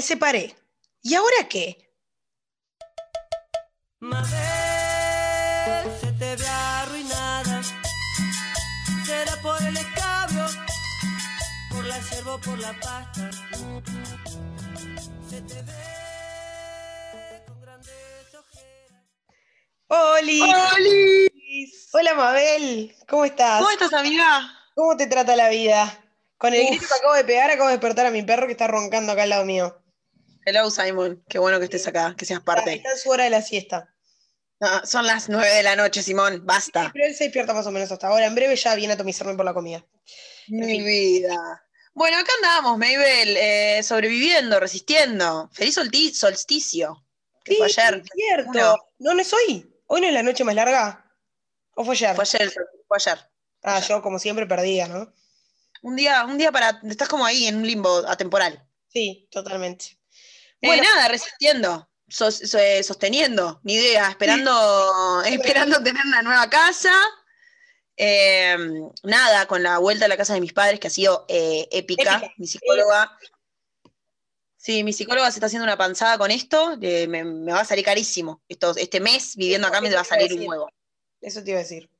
Me separé. ¿Y ahora qué? Mabel, se te ve arruinada. Será por el escabio, por la yerba o por la pasta. Se te ve con grandes ojeras. ¡Oli! ¡Oli! Hola Mabel, ¿cómo estás? ¿Cómo estás, amiga? ¿Cómo te trata la vida? Con el Uf. grito que acabo de pegar, acabo de despertar a mi perro que está roncando acá al lado mío. Hello, Simon. Qué bueno que estés acá, que seas parte. está en su hora de la siesta. Ah, son las nueve de la noche, Simón. Basta. Pero él se despierta más o menos hasta ahora. En breve ya viene a atomizarme por la comida. Mi fin. vida. Bueno, acá andamos, Mabel, eh, sobreviviendo, resistiendo. Feliz solti- solsticio. Que fue Sí, ayer. es cierto. Uno. No, no es hoy. ¿Hoy no es la noche más larga? ¿O fue ayer? Fue ayer, fue ayer. ah, yo como siempre perdía, ¿no? Un día, un día para. Estás como ahí en un limbo atemporal. Sí, totalmente. Eh, Bueno. nada, resistiendo, sos- eh, sosteniendo, ni idea, esperando, esperando tener una nueva casa. Eh, nada, con la vuelta a la casa de mis padres, que ha sido eh, épica. Épica. Mi psicóloga. Sí, mi psicóloga se está haciendo una panzada con esto. me, me va a salir carísimo. Esto, este mes viviendo acá me va a salir un huevo. Eso te iba a decir.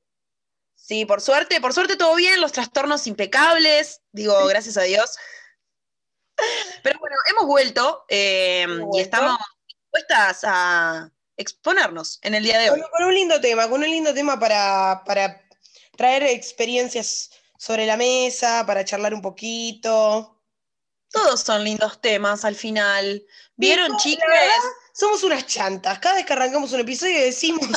Sí, por suerte, por suerte todo bien, los trastornos impecables, digo, gracias a Dios. Pero bueno, hemos vuelto eh, y vuelto. estamos dispuestas a exponernos en el día de hoy. Con, con un lindo tema, con un lindo tema para, para traer experiencias sobre la mesa, para charlar un poquito. Todos son lindos temas al final. ¿Vieron, chicas? Somos unas chantas. Cada vez que arrancamos un episodio decimos,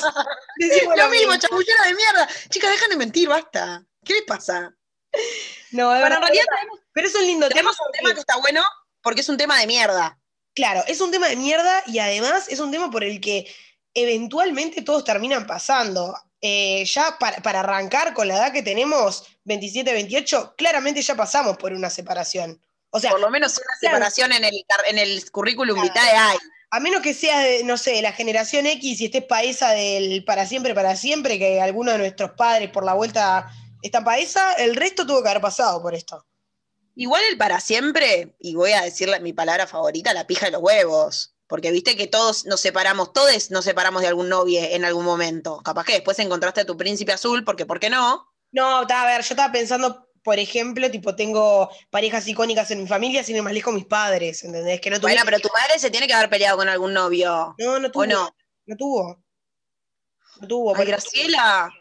decimos Lo mismo, chamullera de mierda. Chicas, dejan de mentir, basta. ¿Qué les pasa? No, de en realidad tenemos, pero es un lindo tema. un tema que está bueno porque es un tema de mierda. Claro, es un tema de mierda y además es un tema por el que eventualmente todos terminan pasando. Eh, ya para, para arrancar con la edad que tenemos, 27, 28, claramente ya pasamos por una separación. O sea, Por lo menos una claro. separación en el, en el currículum Claro. vitae hay. a menos que seas, de, no sé, de la generación X y estés paesa del para siempre, para siempre, que alguno de nuestros padres por la vuelta está paesa, el resto tuvo que haber pasado por esto. Igual el para siempre, y voy a decir mi palabra favorita, la pija de los huevos. Porque viste que todos nos separamos, todos nos separamos de algún novio en algún momento. Capaz que después encontraste a tu príncipe azul, porque ¿por qué no? No, a ver, yo estaba pensando, por ejemplo, tipo, tengo parejas icónicas en mi familia, sin ir más lejos mis padres, ¿entendés? Que no Bueno, tuvieron- pero tu madre se tiene que haber peleado con algún novio. No, no tuvo. ¿O no? No tuvo. No tuvo. Ay, Graciela.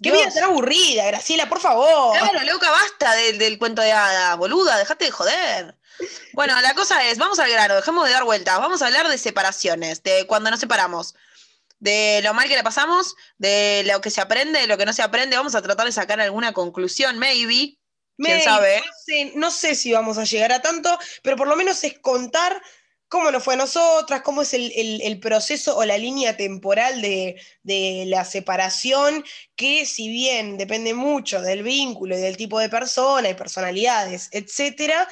Qué vida tan aburrida, Graciela, por favor. Claro, loca, basta del, del cuento de hada, boluda, dejate de joder. Bueno, la cosa es, vamos al grano, dejemos de dar vueltas, vamos a hablar de separaciones, de cuando nos separamos, de lo mal que le pasamos, de lo que se aprende, de lo que no se aprende, vamos a tratar de sacar alguna conclusión, maybe, quién sabe. No sé, no sé si vamos a llegar a tanto, pero por lo menos es contar cómo nos fue a nosotras, cómo es el, proceso o la línea temporal de, de la separación, que si bien depende mucho del vínculo y del tipo de persona y personalidades, etcétera,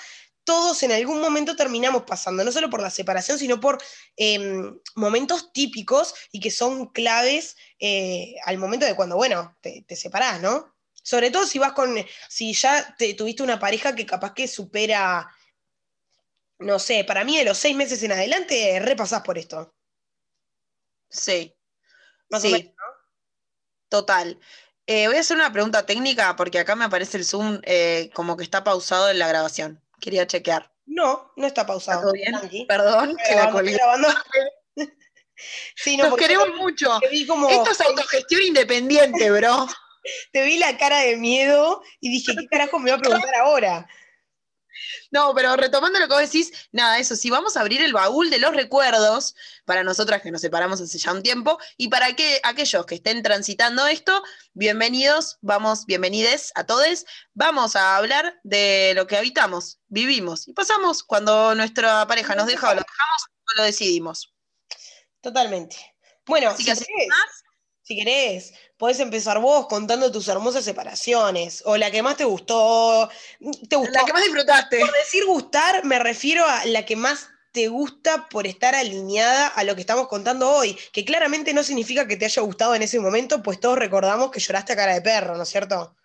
todos en algún momento terminamos pasando, no solo por la separación, sino por em, momentos típicos y que son claves eh, al momento de cuando, bueno, te, te separás, ¿no? Sobre todo si vas con, si ya te, tuviste una pareja que capaz que supera, no sé, para mí de los seis meses en adelante, repasás por esto. Sí, Más Sí. o menos. total. Eh, voy a hacer una pregunta técnica porque acá me aparece el Zoom eh, como que está pausado en la grabación. Quería chequear. No, no está pausado. ¿Está todo bien? Perdón, que la colgué. sí, no, Nos queremos mucho. como, Esto es autogestión independiente, bro. te vi la cara de miedo y dije, ¿qué carajo me va a preguntar ahora? No, pero retomando lo que vos decís, nada, eso sí, vamos a abrir el baúl de los recuerdos para nosotras que nos separamos hace ya un tiempo y para que aquellos que estén transitando esto, bienvenidos, vamos, bienvenides a todos. Vamos a hablar de lo que habitamos, vivimos y pasamos cuando nuestra pareja nos deja o lo dejamos o lo decidimos. Totalmente. Bueno, Así si que así querés, si querés, podés empezar vos contando tus hermosas separaciones o la que más te gustó. ¿Te gustó? La que más disfrutaste. Por decir gustar, me refiero a la que más te gusta por estar alineada a lo que estamos contando hoy, que claramente no significa que te haya gustado en ese momento, pues todos recordamos que lloraste a cara de perro, ¿no es cierto?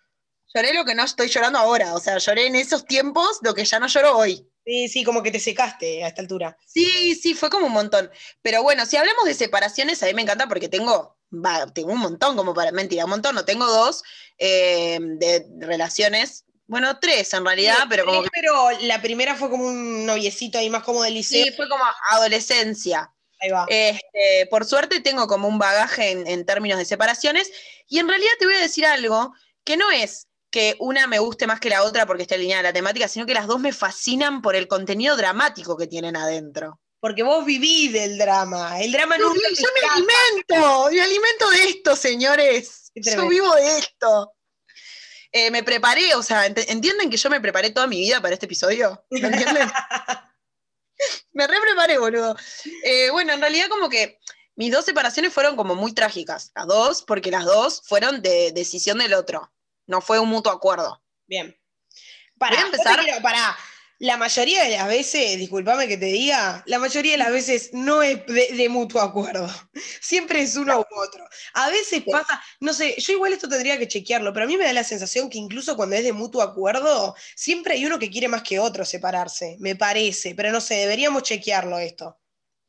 Lloré lo que no estoy llorando ahora, o sea, lloré en esos tiempos lo que ya no lloro hoy. Sí, sí, como que te secaste a esta altura. Sí, sí, fue como un montón. Pero bueno, si hablamos de separaciones, a mí me encanta porque tengo, va, tengo un montón, como para, mentira, un montón, no tengo dos eh, de relaciones, bueno, tres en realidad, Sí, pero como que Pero la primera fue como un noviecito ahí más como de liceo. sí, fue como adolescencia. Ahí va. Este, por suerte tengo como un bagaje en, en términos de separaciones y en realidad te voy a decir algo que no es que una me guste más que la otra porque esté alineada a la temática, sino que las dos me fascinan por el contenido dramático que tienen adentro. Porque vos vivís del drama. El drama Yo, nunca yo me alimento, me alimento de esto, señores. Yo vivo de esto. Eh, me preparé, o sea, ent- ¿entienden que yo me preparé toda mi vida para este episodio? ¿Lo entienden? me re preparé, boludo. Eh, bueno, en realidad como que mis dos separaciones fueron como muy trágicas. Las dos, porque las dos fueron de decisión del otro. No fue un mutuo acuerdo. Bien. Para, empezar- para. La mayoría de las veces, discúlpame que te diga, la mayoría de las veces no es de, de mutuo acuerdo. Siempre es uno u otro. A veces pasa, no sé, yo igual esto tendría que chequearlo, pero a mí me da la sensación que incluso cuando es de mutuo acuerdo, siempre hay uno que quiere más que otro separarse, me parece, pero no sé, deberíamos chequearlo esto.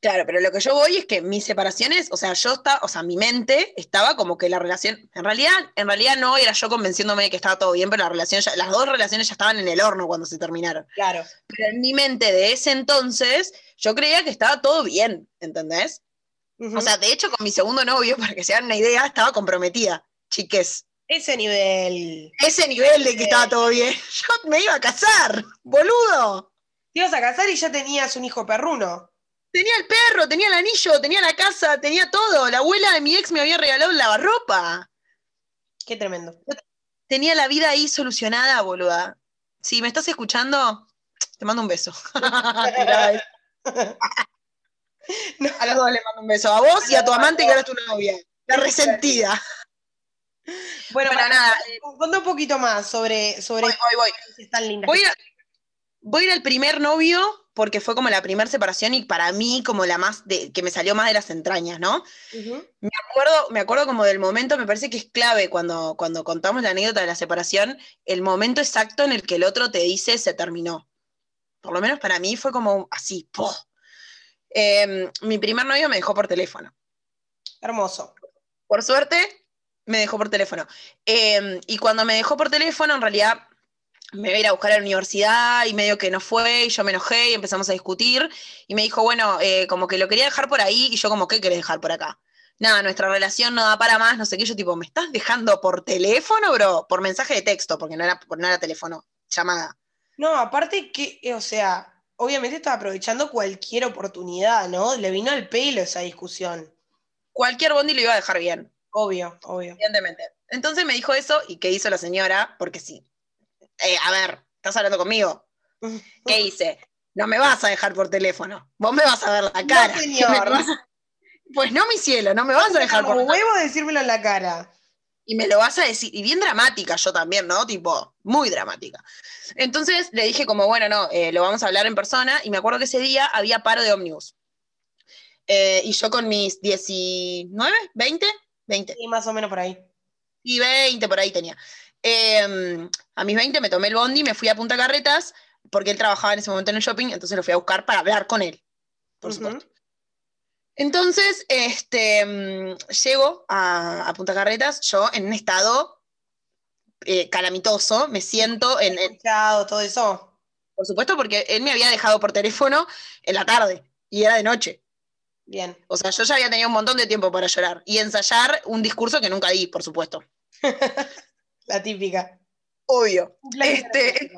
Claro, pero lo que yo voy es que mis separaciones, o sea, yo estaba, o sea, mi mente estaba como que la relación, en realidad, en realidad no era yo convenciéndome de que estaba todo bien, pero la relación ya- las dos relaciones ya estaban en el horno cuando se terminaron. Claro. Pero en mi mente de ese entonces, yo creía que estaba todo bien, ¿entendés? O sea, de hecho, con mi segundo novio, para que se hagan una idea, estaba comprometida, chiques. ese nivel. Ese nivel de que estaba todo bien. Yo me iba a casar, boludo. Te ibas a casar y ya tenías un hijo perruno. Tenía el perro, tenía el anillo, tenía la casa, tenía todo. La abuela de mi ex me había regalado el lavarropa. Qué tremendo. Tenía la vida ahí solucionada, boluda. Si me estás escuchando, te mando un beso. A los dos les mando un beso. A vos y a tu amante que ahora es tu novia. La resentida. Bueno, Bueno, para, nada. Contá un poquito más sobre, sobre Voy, voy, voy. tan lindas. Voy a, voy a ir al primer novio porque fue como la primera separación y para mí como la más de, que me salió más de las entrañas, ¿no? Ujú. Me acuerdo, me acuerdo como del momento, me parece que es clave cuando, cuando contamos la anécdota de la separación, el momento exacto en el que el otro te dice se terminó. Por lo menos para mí fue como así, ¡poh! Eh, mi primer novio me dejó por teléfono. Hermoso. Por suerte, me dejó por teléfono. Eh, y cuando me dejó por teléfono, en realidad me iba a ir a buscar a la universidad y medio que no fue, y yo me enojé y empezamos a discutir. Y me dijo, bueno, eh, como que lo quería dejar por ahí, y yo como, ¿qué querés dejar por acá? Nada, nuestra relación no da para más, no sé qué. Yo tipo, ¿me estás dejando por teléfono, bro? Por mensaje de texto, porque no era, no era teléfono, llamada. No, aparte que, eh, o sea, obviamente estaba aprovechando cualquier oportunidad, ¿no? Le vino al pelo esa discusión. Cualquier bondi lo iba a dejar bien. Obvio, obvio. Evidentemente. Entonces me dijo eso, y ¿qué hizo la señora? Porque sí. Eh, a ver, ¿estás hablando conmigo? ¿Qué hice? No me vas a dejar por teléfono. Vos me vas a ver la cara. señor. Vas a- Pues no, mi cielo, no me vas a dejar por Como huevo decírmelo en la cara. Y me lo vas a decir. Y bien dramática yo también, ¿no? Tipo, muy dramática. Entonces le dije como, bueno, no, eh, lo vamos a hablar en persona. Y me acuerdo que ese día había paro de ómnibus. Eh, y yo con mis 19, 20, 20. Y más o menos por ahí. y 20 por ahí tenía. Eh, a mis 20 me tomé el bondi, me fui a Punta Carretas, porque él trabajaba en ese momento en el shopping, entonces lo fui a buscar para hablar con él, por Ujú. supuesto. Entonces, este, mm, llego a, a Punta Carretas, yo en un estado eh, calamitoso, me siento en, en- todo eso. por supuesto, porque él me había dejado por teléfono en la tarde y era de noche. Bien. O sea, yo ya había tenido un montón de tiempo para llorar y ensayar un discurso que nunca di, por supuesto. La típica. Obvio. Plan Este.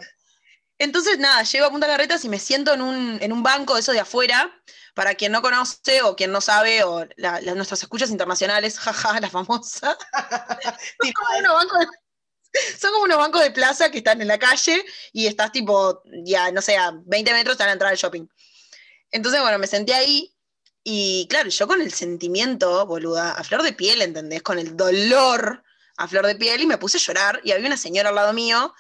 Entonces, nada, llego a Punta Carretas y me siento en un, en un banco de eso de afuera. Para quien no conoce o quien no sabe, o la- la- nuestras escuchas internacionales, jaja, la famosa. Son como, unos bancos de, son como unos bancos de plaza que están en la calle y estás tipo, ya, no sé, a 20 metros a la entrada del shopping. Entonces, bueno, me senté ahí y claro, yo con el sentimiento, boluda, a flor de piel, ¿entendés? Con el dolor a flor de piel y me puse a llorar y había una señora al lado mío,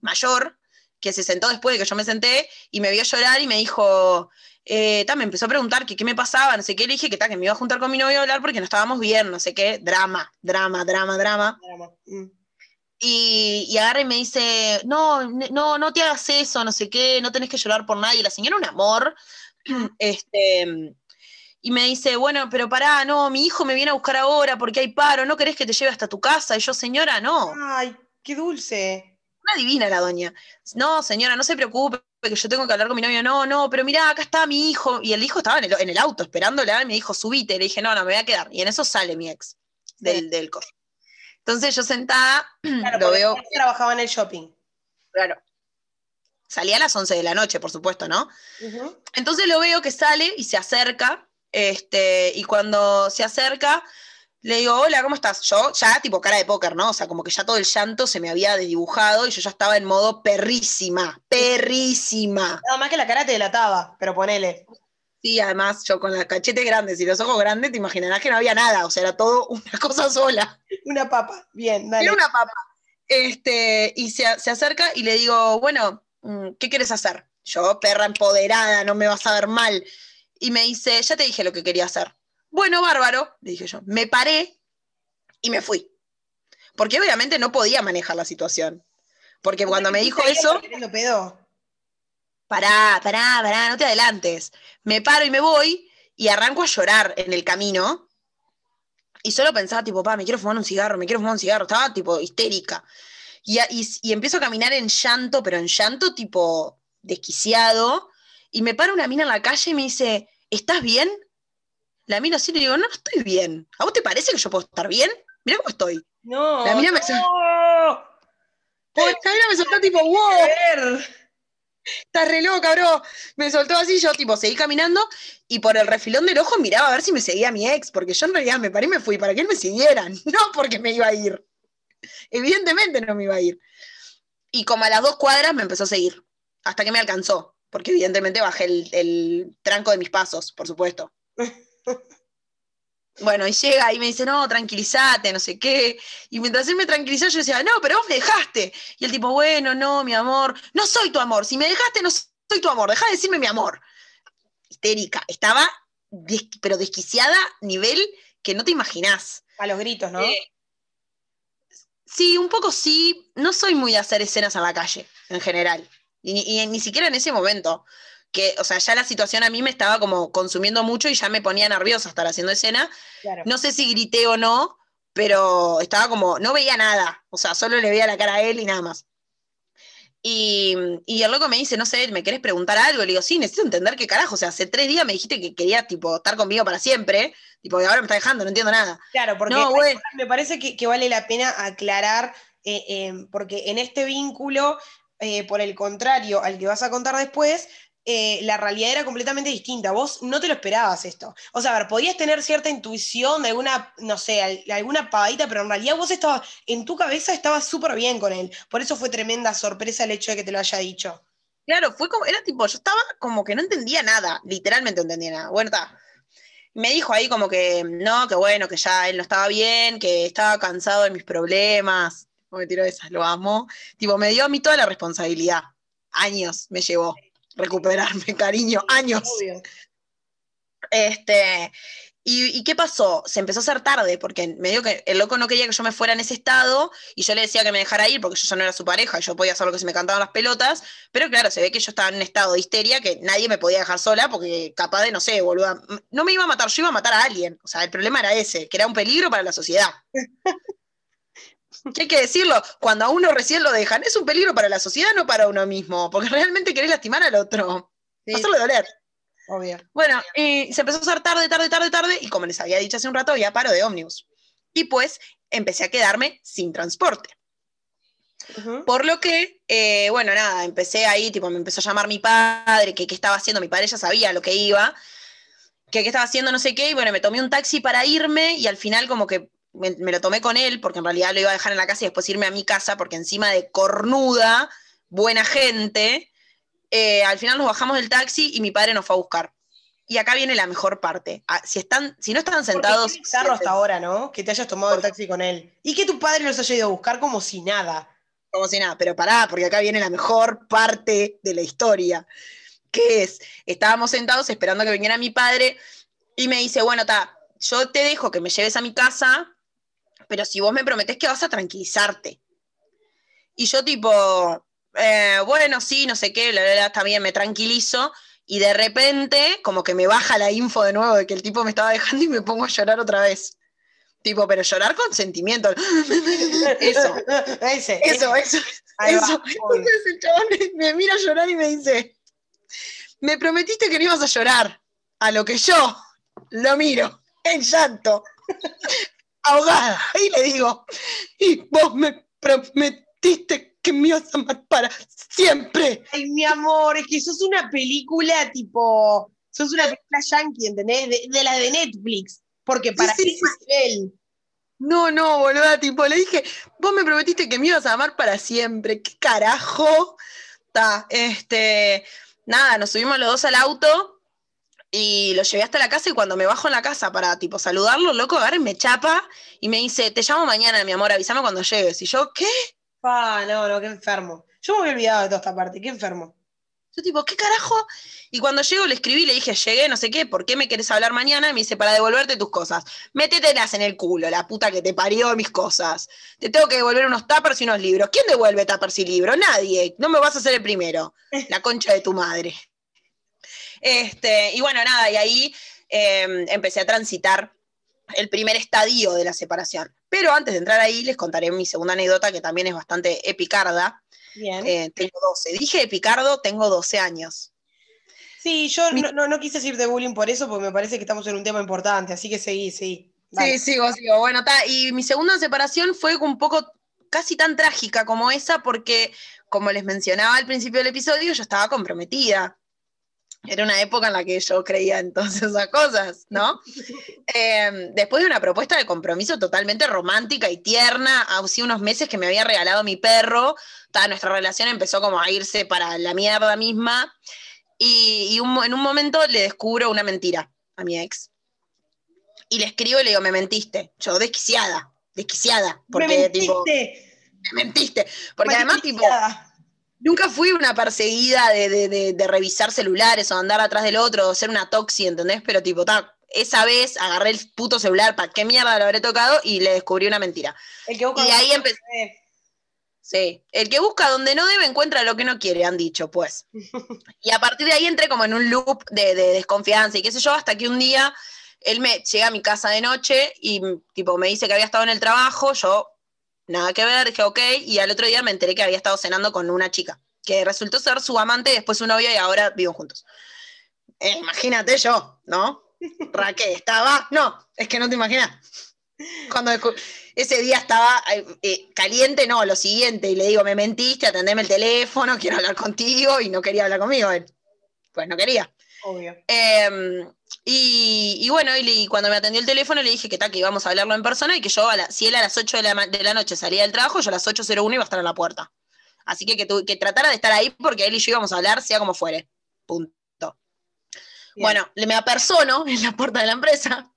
mayor, que se sentó después de que yo me senté y me vio llorar y me dijo, eh, ta, me empezó a preguntar que qué me pasaba, no sé qué, le dije que, ta, que me iba a juntar con mi novio a hablar porque no estábamos bien, no sé qué, drama, drama, drama, drama. Drama. Mm. Y, y agarra y me dice, no, no, no te hagas eso, no sé qué, no tenés que llorar por nadie. La señora un amor. Este, y me dice, bueno, pero pará, no, mi hijo me viene a buscar ahora porque hay paro, ¿no querés que te lleve hasta tu casa? Y yo, señora, no. Ay, qué dulce. Una divina la doña. No, señora, no se preocupe, que yo tengo que hablar con mi novio. No, no, pero mirá, acá está mi hijo. Y el hijo estaba en el, en el auto esperándola y me dijo, subite. Le dije, no, no, me voy a quedar. Y en eso sale mi ex del, del coso. Entonces yo sentada, Claro, lo veo, trabajaba en el shopping. claro. Salía a las 11 de la noche, por supuesto, ¿no? Entonces lo veo que sale y se acerca, este, y cuando se acerca, le digo, hola, ¿cómo estás? Yo ya tipo cara de póker, ¿no? O sea, como que ya todo el llanto se me había desdibujado y yo ya estaba en modo perrísima, perrísima. Nada más que la cara te delataba, pero ponele. Sí, además yo con las cachetes grandes y los ojos grandes, te imaginarás que no había nada, o sea, era todo una cosa sola. Una papa. Bien, dale. Era una papa. Este, y se, se acerca y le digo, bueno, mm, ¿qué quieres hacer? Yo, perra empoderada, no me vas a ver mal. Y me dice, ya te dije lo que quería hacer. Bueno, bárbaro, le dije yo. Me paré y me fui. Porque obviamente no podía manejar la situación. Porque cuando me dijo eso, pedo. pará, pará, pará, no te adelantes. Me paro y me voy y arranco a llorar en el camino. Y solo pensaba, tipo, pa, me quiero fumar un cigarro, me quiero fumar un cigarro. Estaba, tipo, histérica. Y, y- y empiezo a caminar en llanto, pero en llanto, tipo, desquiciado. Y me para una mina en la calle y me dice, ¿estás bien? La mina así le digo, no, no estoy bien. ¿A vos te parece que yo puedo estar bien? Mirá cómo estoy. No. La mina me- no. La mina me soltó tipo, wow. Estás re loca, bro. Me soltó así, yo tipo seguí caminando y por el refilón del ojo miraba a ver si me seguía mi ex, porque yo en realidad me paré y me fui para que él me siguiera, no porque me iba a ir. Evidentemente no me iba a ir. Y como a las dos cuadras me empezó a seguir, hasta que me alcanzó, porque evidentemente bajé el, el tranco de mis pasos, por supuesto. Bueno, y llega y me dice, no, tranquilízate, no sé qué. Y mientras él me tranquilizaba, yo decía, no, pero vos me dejaste. Y el tipo, bueno, no, mi amor, no soy tu amor. Si me dejaste, no soy tu amor. Deja de decirme mi amor. Histérica. Estaba, des- pero desquiciada, nivel que no te imaginás. A los gritos, ¿no? Eh, Sí, un poco sí. No soy muy de hacer escenas en la calle, en general. Y, ni- y ni siquiera en ese momento. Que, o sea, ya la situación a mí me estaba como consumiendo mucho y ya me ponía nerviosa estar haciendo escena. claro. No sé si grité o no, pero estaba como, no veía nada. O sea, solo le veía la cara a él y nada más. Y, y el loco me dice, no sé, ¿me querés preguntar algo? Le digo, sí, necesito entender qué carajo. O sea, hace tres días me dijiste que querías, tipo, estar conmigo para siempre. Tipo, y ahora me está dejando, no entiendo nada. Claro, porque No, me parece que, que vale la pena aclarar, eh, eh, porque en este vínculo, eh, por el contrario al que vas a contar después, eh, la realidad era completamente distinta. Vos no te lo esperabas esto. O sea, a ver, podías tener cierta intuición de alguna, no sé, al- alguna pavadita, pero en realidad vos estabas, en tu cabeza estabas súper bien con él. Por eso fue tremenda sorpresa el hecho de que te lo haya dicho. Claro, fue como, era tipo, yo estaba como que no entendía nada, literalmente no entendía nada. Bueno, está. Me dijo ahí como que no, que bueno, que ya él no estaba bien, que estaba cansado de mis problemas. Me tiró esas, lo amo. Tipo, me dio a mí toda la responsabilidad. Años me llevó recuperarme, cariño, años. Obvio. Este, ¿y, y qué pasó? Se empezó a hacer tarde, porque me dio que el loco no quería que yo me fuera en ese estado, y yo le decía que me dejara ir, porque yo ya no era su pareja, y yo podía hacer lo que se me cantaban las pelotas, pero claro, se ve que yo estaba en un estado de histeria que nadie me podía dejar sola, porque capaz de, no sé, boluda, no me iba a matar, yo iba a matar a alguien. O sea, el problema era ese, que era un peligro para la sociedad. Que hay que decirlo, cuando a uno recién lo dejan, es un peligro para la sociedad, no para uno mismo, porque realmente querés lastimar al otro, Sí, hacerlo doler. obvio. Bueno, y se empezó a hacer tarde, tarde, tarde, tarde, y como les había dicho hace un rato, había paro de ómnibus. Y pues empecé a quedarme sin transporte. Por lo que, eh, bueno, nada, empecé ahí, tipo, me empezó a llamar mi padre, que qué estaba haciendo, mi padre ya sabía lo que iba, que qué estaba haciendo, no sé qué, y bueno, me tomé un taxi para irme, y al final como que me, me lo tomé con él, porque en realidad lo iba a dejar en la casa y después irme a mi casa, porque encima de cornuda, buena gente, eh, al final nos bajamos del taxi y mi padre nos fue a buscar. Y acá viene la mejor parte. Ah, Si, están, si no están sentados... bizarro hasta ahora, ¿no? Que te hayas tomado el taxi con él. Y que tu padre los haya ido a buscar como si nada. como si nada, pero pará, porque acá viene la mejor parte de la historia, que es, estábamos sentados esperando que viniera mi padre y me dice, bueno, ta, yo te dejo que me lleves a mi casa, pero si vos me prometés que vas a tranquilizarte. Y yo tipo, eh, bueno, sí, no sé qué, la verdad está bien, me tranquilizo. Y de repente, como que me baja la info de nuevo de que el tipo me estaba dejando y me pongo a llorar otra vez. Tipo, pero llorar con sentimiento. Eso. Ese, Eso, eso, Ahí eso. Entonces el chabón me, me mira a llorar y me dice, me prometiste que no ibas a llorar, a lo que yo lo miro en llanto, ahogada. Y le digo, y vos me prometiste que me ibas a amar para siempre. Ay, mi amor, es que sos una película tipo. Sos una película yankee, ¿entendés? De, de la de Netflix. Porque para Sí, sí. No, no, boluda, tipo, le dije, vos me prometiste que me ibas a amar para siempre. ¿Qué carajo? Ta, este, nada, nos subimos los dos al auto y lo llevé hasta la casa y cuando me bajo en la casa para, tipo, saludarlo, loco, agarra y me chapa y me dice, te llamo mañana, mi amor, avísame cuando llegues. Y yo, ¿qué? Ah, no, no, qué enfermo. Yo me había olvidado de toda esta parte, qué enfermo. Yo tipo, ¿qué carajo? Y cuando llego le escribí, le dije, llegué, no sé qué, ¿por qué me querés hablar mañana? Y me dice, para devolverte tus cosas. Métetelas en el culo, la puta que te parió mis cosas. Te tengo que devolver unos tuppers y unos libros. ¿Quién devuelve tuppers y libros? Nadie. No me vas a hacer el primero. La concha de tu madre. Este, y bueno, nada, y ahí eh, empecé a transitar el primer estadio de la separación. Pero antes de entrar ahí, les contaré mi segunda anécdota, que también es bastante epicarda. Bien. Eh, tengo 12. Dije epicardo, tengo 12 años. sí, yo mi- no, no, quise decir de bullying por eso, porque me parece que estamos en un tema importante, así que seguí, seguí. Dale. Sí, sigo, sigo. Bueno, ta, y mi segunda separación fue un poco casi tan trágica como esa, porque, como les mencionaba al principio del episodio, yo estaba comprometida. Era una época en la que yo creía en todas esas cosas, ¿no? Eh, después de una propuesta de compromiso totalmente romántica y tierna, hace unos meses que me había regalado mi perro, ta, nuestra relación empezó como a irse para la mierda misma, y, y un mo- en un momento le descubro una mentira a mi ex. Y le escribo y le digo, me mentiste. Yo, desquiciada, desquiciada. Porque, me tipo, mentiste, me mentiste. Porque además, tipo. Nunca fui una perseguida de, de- de- de revisar celulares o andar atrás del otro o ser una toxi, ¿entendés? Pero, tipo, ta, esa vez agarré el puto celular, ¿para qué mierda lo habré tocado? Y le descubrí una mentira. El que busca Y ahí empecé. Sí, el que busca donde no debe encuentra lo que no quiere, han dicho, pues. Y a partir de ahí entré como en un loop de, de desconfianza y qué sé yo, hasta que un día él me llega a mi casa de noche y tipo me dice que había estado en el trabajo, yo nada que ver, dije ok, y al otro día me enteré que había estado cenando con una chica, que resultó ser su amante, después su novia y ahora viven juntos. Eh, imagínate yo, ¿no? Raquel, estaba, no, es que no te imaginas. Cuando ese día estaba eh, eh, caliente, no, lo siguiente, y le digo, me mentiste, atendeme el teléfono, quiero hablar contigo, y no quería hablar conmigo él. Pues no quería. Obvio. Eh, y, y bueno, y, le- y cuando me atendió el teléfono le dije que tal, que íbamos a hablarlo en persona y que yo, a la- si él a las 8 de la, de la noche salía del trabajo, yo a las 8.01 iba a estar en la puerta. Así que que, tu- que tratara de estar ahí porque él y yo íbamos a hablar, sea como fuere. Punto. Bien. Bueno, le me apersono en la puerta de la empresa,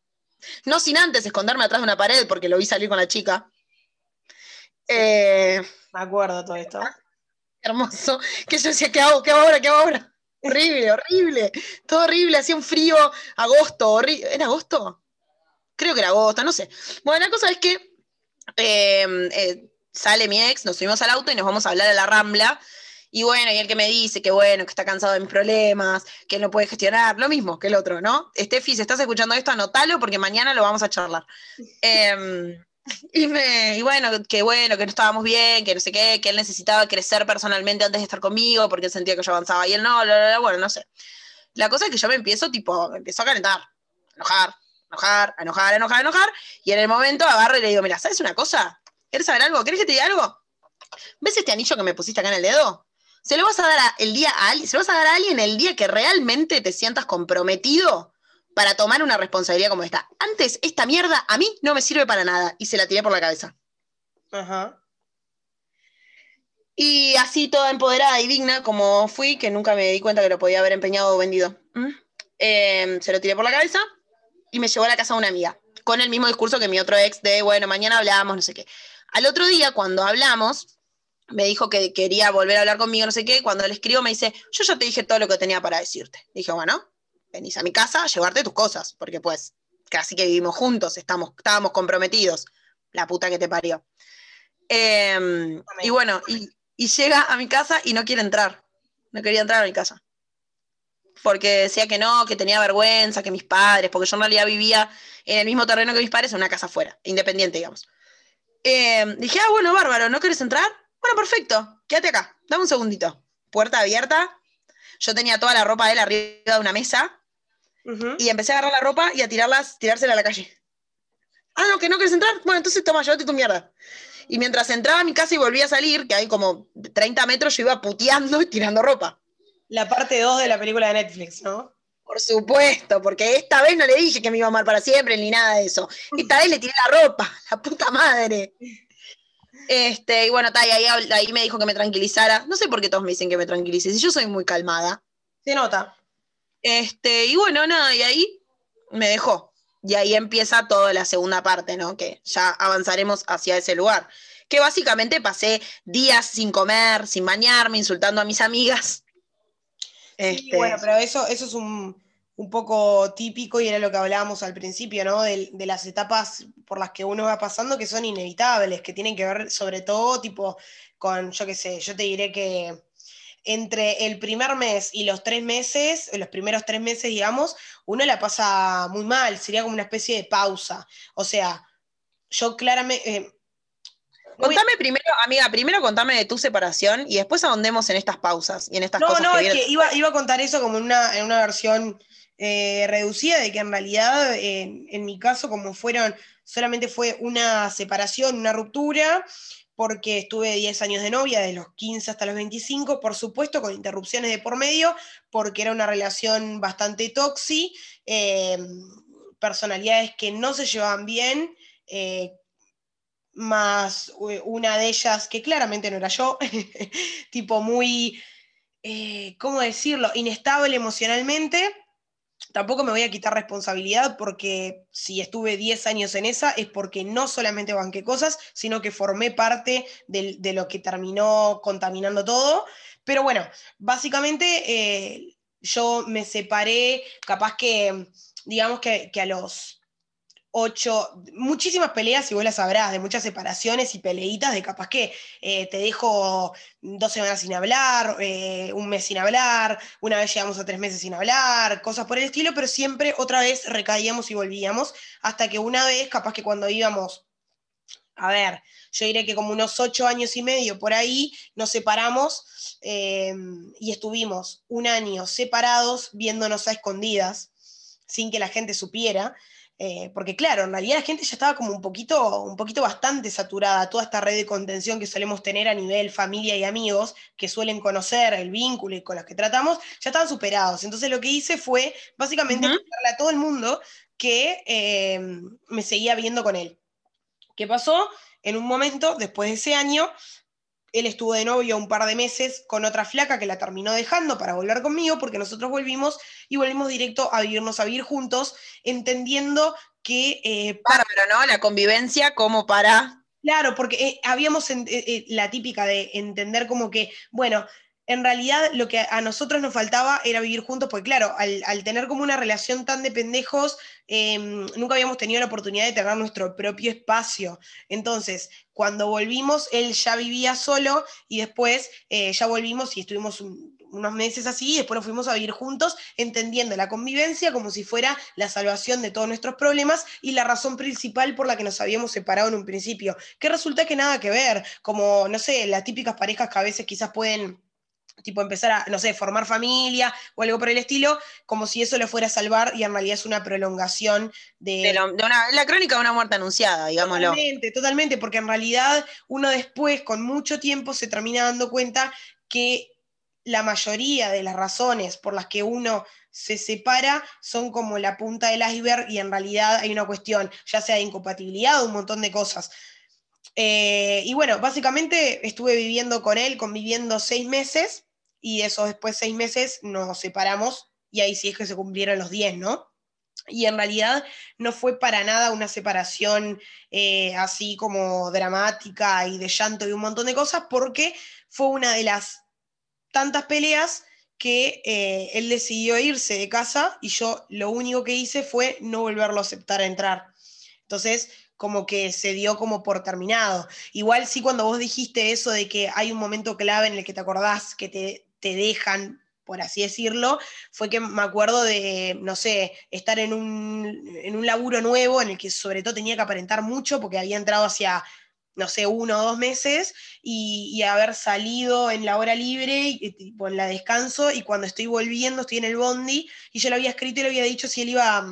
no sin antes esconderme atrás de una pared porque lo vi salir con la chica. Eh, Me acuerdo todo esto. hermoso, que yo decía, ¿qué hago? ¿Qué hago ahora? ¿Qué hago ahora? Horrible, horrible, todo horrible, hacía un frío, agosto, horrible. ¿Era agosto? Creo que era agosto, no sé. Bueno, la cosa es que eh, eh, sale mi ex, nos subimos al auto y nos vamos a hablar a la Rambla. Y bueno, y el que me dice que bueno, que está cansado de mis problemas, que no puede gestionar, lo mismo que el otro, ¿no? Steffi, si estás escuchando esto, anotalo porque mañana lo vamos a charlar. Em, y, me, y bueno, que bueno, que no estábamos bien, que no sé qué, que él necesitaba crecer personalmente antes de estar conmigo porque él sentía que yo avanzaba y él no, bla, bla, bla, bueno, no sé. La cosa es que yo me empiezo, tipo, me empiezo a calentar, a enojar, enojar, a enojar, a enojar, a enojar, y en el momento agarro y le digo, mira, ¿sabes una cosa? ¿Quieres saber algo? ¿Quieres que te diga algo? ¿Ves este anillo que me pusiste acá en el dedo? Se lo vas a dar a, el día a se lo vas a dar a alguien el día que realmente te sientas comprometido para tomar una responsabilidad como esta. Antes, esta mierda a mí no me sirve para nada. Y se la tiré por la cabeza. Ajá. Y así toda empoderada y digna como fui, que nunca me di cuenta que lo podía haber empeñado o vendido. ¿Mm? Eh, se lo tiré por la cabeza y me llevó a la casa de una amiga, con el mismo discurso que mi otro ex de, bueno, mañana hablamos, no sé qué. Al otro día, cuando hablamos, me dijo que quería volver a hablar conmigo, no sé qué, cuando le escribo me dice, yo ya te dije todo lo que tenía para decirte. Dije, bueno, venís a mi casa a llevarte tus cosas, porque pues casi que vivimos juntos, estamos, estábamos comprometidos, la puta que te parió. Em, y bueno, y, y llega a mi casa y no quiere entrar. No quería entrar a mi casa. Porque decía que no, que tenía vergüenza, que mis padres, porque yo en realidad vivía en el mismo terreno que mis padres, en una casa afuera, independiente, digamos. Em, dije, ah, bueno, bárbaro, ¿no querés entrar? Bueno, perfecto, quédate acá, dame un segundito. Puerta abierta, yo tenía toda la ropa de él arriba de una mesa Y empecé a agarrar la ropa y a tirarlas, tirársela a la calle. Ah, no, que no querés entrar. Bueno, entonces toma, llévate tu mierda. Y mientras entraba a mi casa y volvía a salir, que hay como 30 metros, yo iba puteando y tirando ropa. La parte 2 de la película de Netflix, ¿no? Por supuesto, porque esta vez no le dije que me iba a amar para siempre ni nada de eso. Esta vez le tiré la ropa, la puta madre. Este, y bueno, ta, y ahí, ahí me dijo que me tranquilizara. No sé por qué todos me dicen que me tranquilice, si yo soy muy calmada. Se nota. Este, y bueno, nada, y ahí me dejó. Y ahí empieza toda la segunda parte, ¿no? Que ya avanzaremos hacia ese lugar. Que básicamente pasé días sin comer, sin bañarme, insultando a mis amigas. Sí, Este, bueno, pero eso, eso es un, un poco típico y era lo que hablábamos al principio, ¿no? De, de las etapas por las que uno va pasando que son inevitables, que tienen que ver sobre todo, tipo, con, yo qué sé, yo te diré que entre el primer mes y los tres meses, los primeros tres meses, digamos, uno la pasa muy mal, sería como una especie de pausa. O sea, yo claramente... eh, Contame primero, amiga, primero contame de tu separación y después ahondemos en estas pausas y en estas No, cosas no, que es que iba, iba a contar eso como en una, en una versión eh, reducida, de que en realidad, en, en mi caso, como fueron, solamente fue una separación, una ruptura, porque estuve 10 años de novia, de los 15 hasta los 25, por supuesto, con interrupciones de por medio, porque era una relación bastante tóxica, personalidades que no se llevaban bien, eh, más eh, una de ellas que claramente no era yo, tipo muy, eh, ¿cómo decirlo?, inestable emocionalmente. Tampoco me voy a quitar responsabilidad porque si estuve 10 años en esa es porque no solamente banqué cosas, sino que formé parte de, lo que terminó contaminando todo. Pero bueno, básicamente eh, yo me separé, capaz que, digamos que, que a los ocho, muchísimas peleas, y vos las sabrás, de muchas separaciones y peleitas, de capaz que eh, te dejo dos semanas sin hablar, eh, un mes sin hablar, una vez llegamos a tres meses sin hablar, cosas por el estilo, pero siempre otra vez recaíamos y volvíamos, hasta que una vez, capaz que cuando íbamos, a ver, yo diré que como unos ocho años y medio por ahí, nos separamos eh, y estuvimos un año separados, viéndonos a escondidas, sin que la gente supiera. Eh, porque claro, en realidad la gente ya estaba como un poquito, un poquito bastante saturada, toda esta red de contención que solemos tener a nivel familia y amigos, que suelen conocer el vínculo y con los que tratamos, ya estaban superados. Entonces lo que hice fue básicamente a todo el mundo que eh, me seguía viendo con él. ¿Qué pasó? En un momento, después de ese año, él estuvo de novio un par de meses con otra flaca que la terminó dejando para volver conmigo porque nosotros volvimos y volvimos directo a vivirnos, a vivir juntos, entendiendo que, eh, Bárbaro, ¿no? La convivencia como para... claro, porque eh, habíamos eh, eh, la típica de entender como que, bueno, en realidad lo que a nosotros nos faltaba era vivir juntos, porque claro, al, tener como una relación tan de pendejos, eh, nunca habíamos tenido la oportunidad de tener nuestro propio espacio. Entonces, cuando volvimos, él ya vivía solo y después eh, ya volvimos y estuvimos un- unos meses así y después nos fuimos a vivir juntos, entendiendo la convivencia como si fuera la salvación de todos nuestros problemas y la razón principal por la que nos habíamos separado en un principio, que resulta que nada que ver, como, no sé, las típicas parejas que a veces quizás pueden tipo empezar a, no sé, formar familia o algo por el estilo, como si eso lo fuera a salvar y en realidad es una prolongación de... de lo- de una- la crónica de una muerte anunciada, digámoslo. Totalmente, totalmente, porque en realidad uno después, con mucho tiempo, se termina dando cuenta que la mayoría de las razones por las que uno se separa son como la punta del iceberg y en realidad hay una cuestión, ya sea de incompatibilidad o un montón de cosas. Eh, y bueno, básicamente estuve viviendo con él, conviviendo seis meses, y esos después seis meses nos separamos, y ahí sí es que se cumplieron los 10, ¿no? Y en realidad no fue para nada una separación eh, así como dramática y de llanto y un montón de cosas, porque fue una de las tantas peleas que eh, él decidió irse de casa y yo lo único que hice fue no volverlo a aceptar a entrar. Entonces, como que se dio como por terminado. Igual sí cuando vos dijiste eso de que hay un momento clave en el que te acordás que te, te dejan por así decirlo, fue que me acuerdo de, no sé, estar en un, en un laburo nuevo en el que sobre todo tenía que aparentar mucho porque había entrado hacia, no sé, uno o dos meses y, haber salido en la hora libre, y, en la descanso, y cuando estoy volviendo, estoy en el bondi, y yo le había escrito y le había dicho si él iba...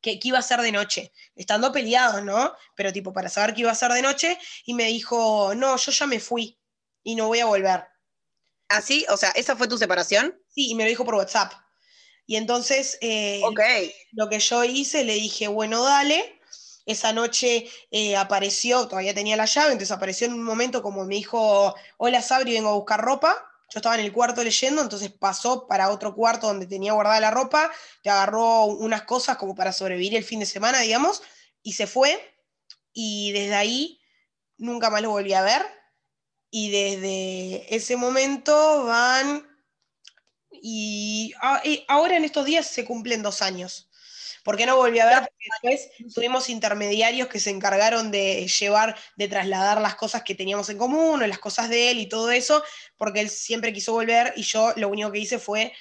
Que, que, iba a ser de noche, estando peleados, ¿no? Pero tipo, para saber que iba a ser de noche, y me dijo, no, yo ya me fui y no voy a volver. ¿Así? ¿Ah, o sea, ¿esa fue tu separación? Sí, y me lo dijo por WhatsApp. Y entonces, eh, lo que yo hice, le dije, bueno, dale. Esa noche eh, apareció, todavía tenía la llave, entonces apareció en un momento como me dijo, hola Sabri, vengo a buscar ropa. Yo estaba en el cuarto leyendo, entonces pasó para otro cuarto donde tenía guardada la ropa, te agarró unas cosas como para sobrevivir el fin de semana, digamos, y se fue. Y desde ahí nunca más lo volví a ver y desde ese momento van, y, ahora en estos días se cumplen dos años. porque no volví a ver? Porque después tuvimos intermediarios que se encargaron de llevar, de trasladar las cosas que teníamos en común, o las cosas de él y todo eso, porque él siempre quiso volver y yo lo único que hice fue,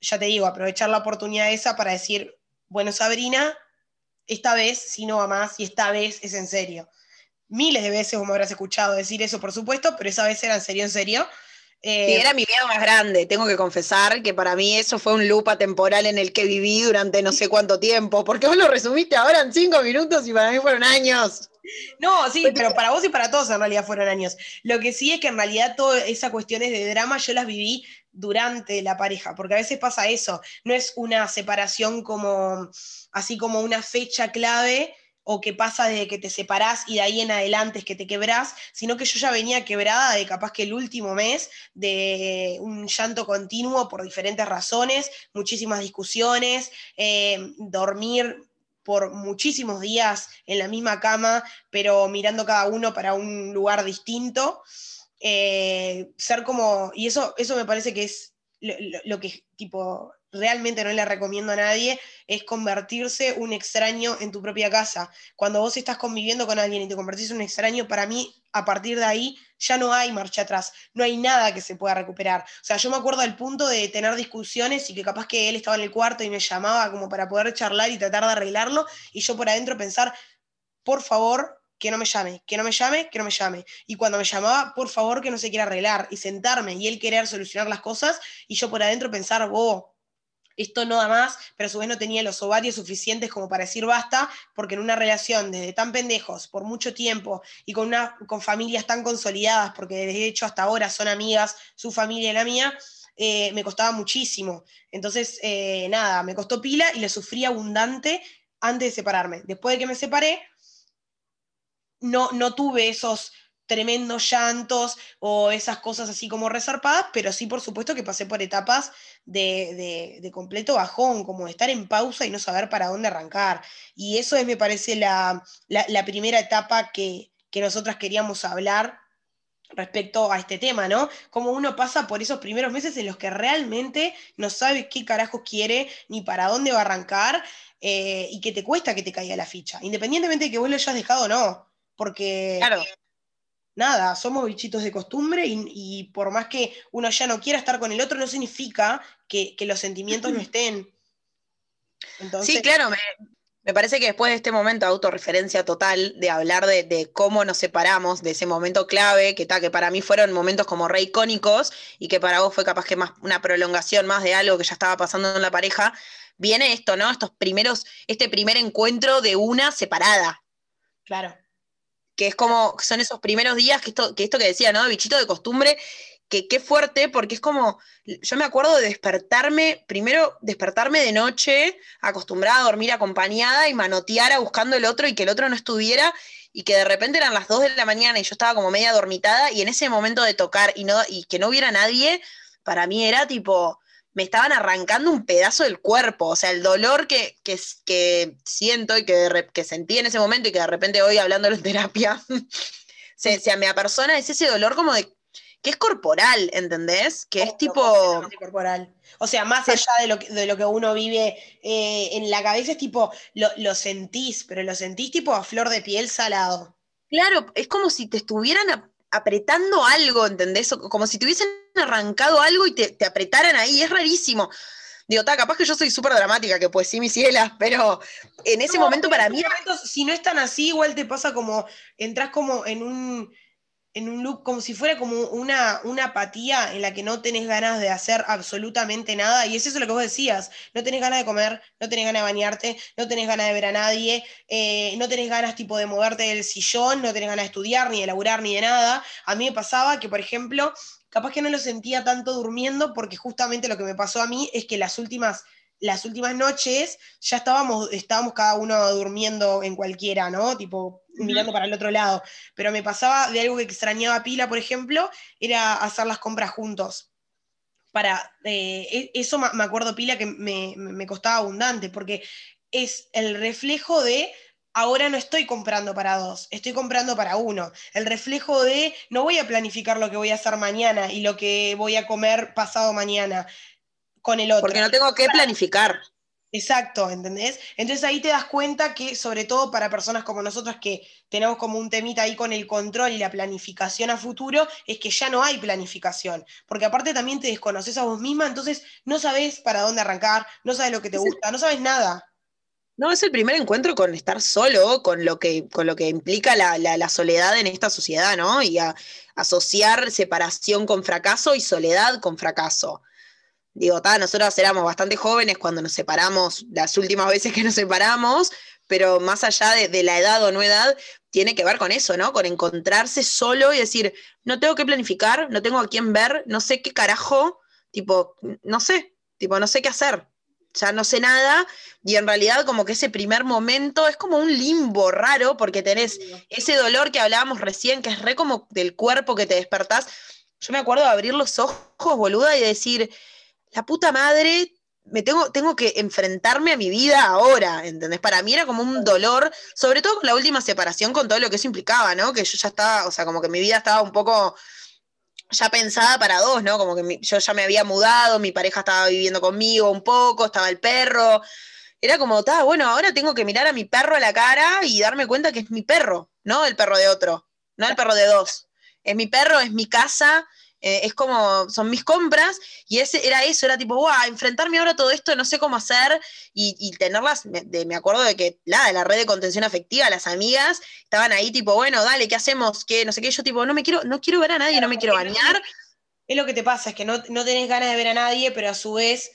ya te digo, aprovechar la oportunidad esa para decir, bueno, Sabrina, esta vez si no va más y esta vez es en serio miles de veces vos me habrás escuchado decir eso, por supuesto, pero esa vez era en serio, en serio. Eh, era mi miedo más grande, tengo que confesar que para mí eso fue un loop temporal en el que viví durante no sé cuánto tiempo, porque vos lo resumiste ahora en cinco minutos y para mí fueron años. No, sí, pero para vos y para todos en realidad fueron años. Lo que sí es que en realidad todas esas cuestiones de drama yo las viví durante la pareja, porque a veces pasa eso, no es una separación como así como una fecha clave o que pasa desde que te separás y de ahí en adelante es que te quebrás, sino que yo ya venía quebrada de capaz que el último mes de un llanto continuo por diferentes razones, muchísimas discusiones, eh, dormir por muchísimos días en la misma cama, pero mirando cada uno para un lugar distinto. Eh, ser como, y eso, eso me parece que es lo, lo que tipo realmente no le recomiendo a nadie, es convertirse un extraño en tu propia casa. Cuando vos estás conviviendo con alguien y te convertís en un extraño, para mí, a partir de ahí, ya no hay marcha atrás, no hay nada que se pueda recuperar. O sea, yo me acuerdo del punto de tener discusiones y que capaz que él estaba en el cuarto y me llamaba como para poder charlar y tratar de arreglarlo, y yo por adentro pensar, por favor, que no me llame, que no me llame, que no me llame. Y cuando me llamaba, por favor, que no se quiera arreglar y sentarme y él querer solucionar las cosas y yo por adentro pensar, oh, esto no más, pero a su vez no tenía los ovarios suficientes como para decir basta, porque en una relación desde tan pendejos, por mucho tiempo, y con, una, con familias tan consolidadas, porque de hecho hasta ahora son amigas, su familia y la mía, eh, me costaba muchísimo. Entonces, eh, nada, me costó pila y le sufrí abundante antes de separarme. Después de que me separé, no, no tuve esos tremendos llantos o esas cosas así como resarpadas, pero sí, por supuesto, que pasé por etapas de, completo bajón, como de estar en pausa y no saber para dónde arrancar. Y eso es, me parece, la, primera etapa que, que nosotras queríamos hablar respecto a este tema, ¿no? Como uno pasa por esos primeros meses en los que realmente no sabe qué carajo quiere ni para dónde va a arrancar eh, y que te cuesta que te caiga la ficha, independientemente de que vos lo hayas dejado o no, porque nada, somos bichitos de costumbre y, por más que uno ya no quiera estar con el otro, no significa que, los sentimientos no estén. sí, claro, me, parece que después de este momento de autorreferencia total, de hablar de, cómo nos separamos, de ese momento clave, que, que para mí fueron momentos como re icónicos y que para vos fue capaz que más una prolongación más de algo que ya estaba pasando en la pareja, viene esto, ¿no? Estos primeros, este primer encuentro de una separada. Claro que es como, son esos primeros días, que esto que, esto que decía, ¿no? Bichito de costumbre, que qué fuerte, porque es como, yo me acuerdo de despertarme, primero despertarme de noche, acostumbrada a dormir acompañada y manotear a buscando el otro y que el otro no estuviera, y que de repente eran las 2 de la mañana y yo estaba como media dormitada, y en ese momento de tocar y, no, y que no hubiera nadie, para mí era tipo, me estaban arrancando un pedazo del cuerpo, o sea, el dolor que, que, que siento y que, que, sentí en ese momento y que de repente hoy hablándolo en terapia, se, se me apersona, es ese dolor como de que es corporal, ¿entendés? Que es tipo... Corporal. O sea, más allá de lo que, de lo que uno vive eh, en la cabeza, es tipo, lo, lo sentís, pero lo sentís tipo a flor de piel salado. Claro, es como si te estuvieran apretando algo, ¿entendés? Como si te hubiesen arrancado algo y te, te apretaran ahí, es rarísimo. Digo, ta, capaz que yo soy súper dramática, que pues sí, mis cielas, pero en ese No, momento para mí momentos, si no es tan así, igual te pasa como, entras como en un, en un loop, como si fuera como una, una apatía en la que no tenés ganas de hacer absolutamente nada. Y es eso lo que vos decías, no tenés ganas de comer, no tenés ganas de bañarte, no tenés ganas de ver a nadie, eh, no tenés ganas tipo de moverte del sillón, no tenés ganas de estudiar, ni de laburar, ni de nada. A mí me pasaba que, por ejemplo, capaz que no lo sentía tanto durmiendo porque justamente lo que me pasó a mí es que las últimas las últimas noches ya estábamos, estábamos cada uno durmiendo en cualquiera, ¿no? Tipo, mirando para el otro lado. Pero me pasaba de algo que extrañaba pila, por ejemplo, era hacer las compras juntos. Para, eh, e- eso me acuerdo pila que me, me- me costaba abundante, porque es el reflejo de ahora no estoy comprando para dos, estoy comprando para uno. El reflejo de no voy a planificar lo que voy a hacer mañana y lo que voy a comer pasado mañana con el otro. porque no tengo que planificar. Exacto, ¿entendés? Entonces ahí te das cuenta que, sobre todo para personas como nosotras que tenemos como un temita ahí con el control y la planificación a futuro, es que ya no hay planificación. Porque aparte también te desconoces a vos misma, entonces no sabes para dónde arrancar, no sabes lo que te gusta, no sabes nada. No, es el primer encuentro con estar solo, con lo que, con lo que implica la, la- la soledad en esta sociedad, ¿no? Y a- asociar separación con fracaso y soledad con fracaso. Digo, ta, nosotros éramos bastante jóvenes cuando nos separamos, las últimas veces que nos separamos, pero más allá de, de la edad o no edad, tiene que ver con eso, ¿no? Con encontrarse solo y decir, no tengo que planificar, no tengo a quién ver, no sé qué carajo, tipo, no sé, tipo, no sé qué hacer, ya no sé nada, y en realidad como que ese primer momento es como un limbo raro, porque tenés ese dolor que hablábamos recién, que es re como del cuerpo que te despertás. Yo me acuerdo de abrir los ojos, boluda, y decir, la puta madre, me tengo, tengo que enfrentarme a mi vida ahora, ¿entendés? Para mí era como un dolor, sobre todo con la última separación, con todo lo que eso implicaba, ¿no? Que yo ya estaba, o sea, como que mi vida estaba un poco ya pensada para dos, ¿no? Como que mi- yo ya me había mudado, mi pareja estaba viviendo conmigo un poco, estaba el perro. Era como, está, bueno, ahora tengo que mirar a mi perro a la cara y darme cuenta que es mi perro, no el perro de otro, no el perro de dos. Es mi perro, es mi casa, eh, es como, son mis compras, y ese era eso, era tipo, guau, enfrentarme ahora a todo esto, no sé cómo hacer, y, y tenerlas, me, de- me acuerdo de que, la, de la red de contención afectiva, las amigas, estaban ahí tipo, bueno, dale, ¿qué hacemos? ¿Qué? No sé qué, yo tipo, no me quiero, no quiero ver a nadie, no me quiero bañar. Es lo que te pasa, es que no, no tenés ganas de ver a nadie, pero a su vez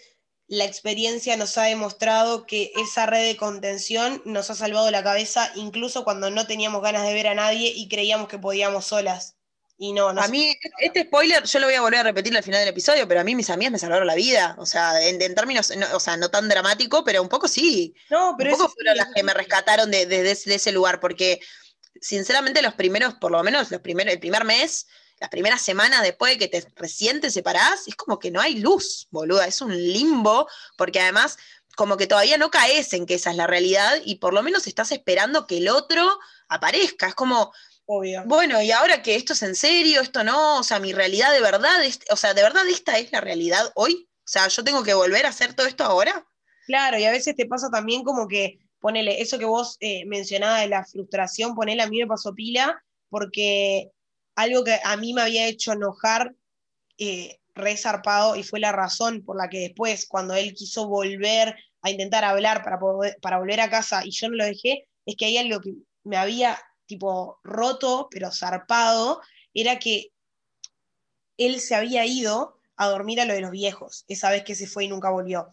la experiencia nos ha demostrado que esa red de contención nos ha salvado la cabeza incluso cuando no teníamos ganas de ver a nadie y creíamos que podíamos solas. Y no, no A mí, este spoiler, yo lo voy a volver a repetir al final del episodio, pero a mí mis amigas me salvaron la vida. O sea, en, en términos, no, o sea, no tan dramático, pero un poco sí. No, pero un poco fueron sí, las que me rescataron de, de- de ese- de ese lugar, porque sinceramente los primeros, por lo menos los primeros, el primer mes, las primeras semanas después de que te recién te separás, es como que no hay luz, boluda, es un limbo, porque además como que todavía no caes en que esa es la realidad y por lo menos estás esperando que el otro aparezca, es como, obvio. bueno, y ahora que esto es en serio, esto no, o sea, mi realidad de verdad, es- o sea, de verdad esta es la realidad hoy, o sea, yo tengo que volver a hacer todo esto ahora. Claro, y a veces te pasa también como que, ponele, eso que vos eh, mencionabas de la frustración, ponele, a mí me pasó pila, porque algo que a mí me había hecho enojar, eh, re zarpado, y fue la razón por la que después, cuando él quiso volver a intentar hablar para, poder- para volver a casa y yo no lo dejé, es que hay algo que me había, tipo, roto, pero zarpado, era que él se había ido a dormir a lo de los viejos, esa vez que se fue y nunca volvió.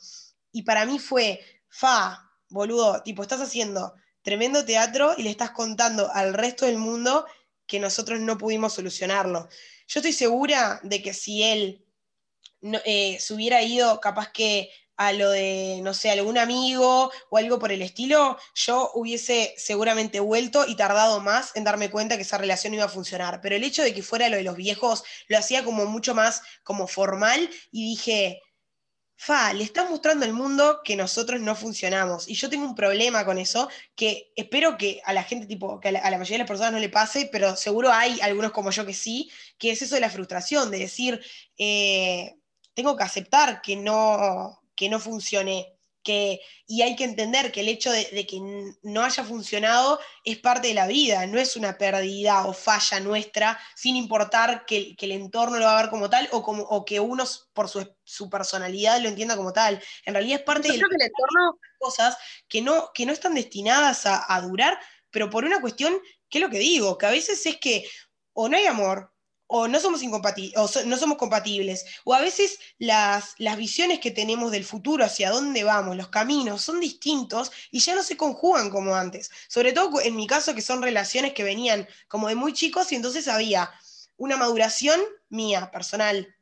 Y para mí fue, fa, boludo, tipo, estás haciendo tremendo teatro y le estás contando al resto del mundo que nosotros no pudimos solucionarlo. Yo estoy segura de que si él no- eh, se hubiera ido capaz que a lo de, no sé, algún amigo o algo por el estilo, yo hubiese seguramente vuelto y tardado más en darme cuenta que esa relación iba a funcionar. Pero el hecho de que fuera lo de los viejos lo hacía como mucho más como formal y dije, fa, le estás mostrando al mundo que nosotros no funcionamos. Y yo tengo un problema con eso, que espero que a la gente, tipo, que a la, mayoría de las personas no le pase, pero seguro hay algunos como yo que sí, que es eso de la frustración, de decir, eh, tengo que aceptar que no, que no funcione. Que, y hay que entender que el hecho de, de que no haya funcionado es parte de la vida, no es una pérdida o falla nuestra, sin importar que, que el entorno lo va a ver como tal o, como, o que uno por su, su personalidad lo entienda como tal. En realidad es parte Yo de creo que el entorno, cosas que no, que no están destinadas a, a durar, pero por una cuestión, que es lo que digo, que a veces es que o no hay amor, o no somos, incompati- o no somos compatibles, o a veces las, las visiones que tenemos del futuro, hacia dónde vamos, los caminos, son distintos y ya no se conjugan como antes. Sobre todo en mi caso, que son relaciones que venían como de muy chicos y entonces había una maduración mía, personal,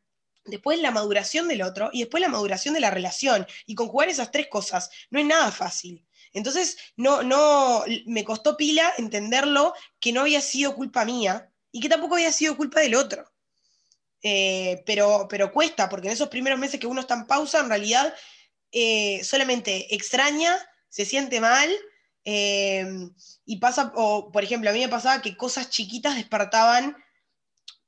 después la maduración del otro y después la maduración de la relación. Y conjugar esas tres cosas no es nada fácil. Entonces, no, no, me costó pila entenderlo que no había sido culpa mía y que tampoco había sido culpa del otro. Eh, pero, pero cuesta, porque en esos primeros meses que uno está en pausa, en realidad eh, solamente extraña, se siente mal, eh, y pasa, o por ejemplo, a mí me pasaba que cosas chiquitas despertaban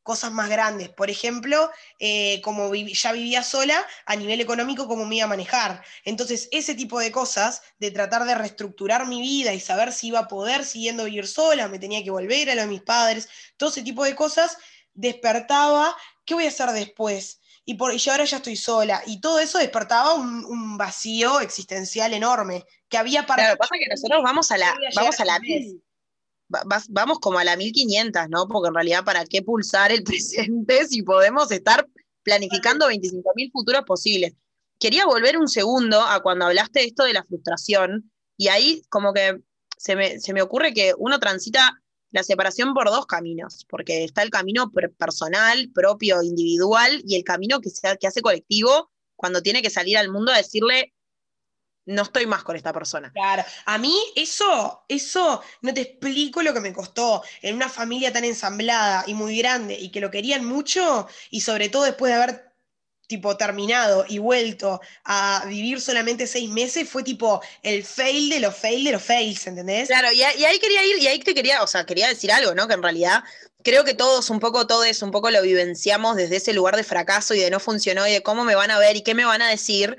cosas más grandes. Por ejemplo, eh, como ya vivía sola, a nivel económico, cómo me iba a manejar. Entonces, ese tipo de cosas, de tratar de reestructurar mi vida y saber si iba a poder siguiendo vivir sola, me tenía que volver a lo de mis padres, todo ese tipo de cosas, despertaba, ¿qué voy a hacer después? Y, por, y yo ahora ya estoy sola. Y todo eso despertaba un, un vacío existencial enorme, que había para... claro, pasa que nosotros vamos a la, vamos a la vas- vamos como a la 1500, ¿no? Porque en realidad, ¿para qué pulsar el presente si podemos estar planificando 25.000 futuros posibles? Quería volver un segundo a cuando hablaste de esto de la frustración, y ahí como que se me, se me ocurre que uno transita la separación por dos caminos, porque está el camino per- personal, propio, individual, y el camino que, se, que hace colectivo cuando tiene que salir al mundo a decirle, no estoy más con esta persona. Claro, a mí eso, eso, no te explico lo que me costó en una familia tan ensamblada y muy grande y que lo querían mucho y sobre todo después de haber tipo terminado y vuelto a vivir solamente seis meses, fue tipo el fail de los fail de los fails, ¿entendés? Claro, y, ahí quería ir, y ahí te quería, o sea, quería decir algo, ¿no? Que en realidad creo que todos un poco, todos un poco lo vivenciamos desde ese lugar de fracaso y de no funcionó y de cómo me van a ver y qué me van a decir.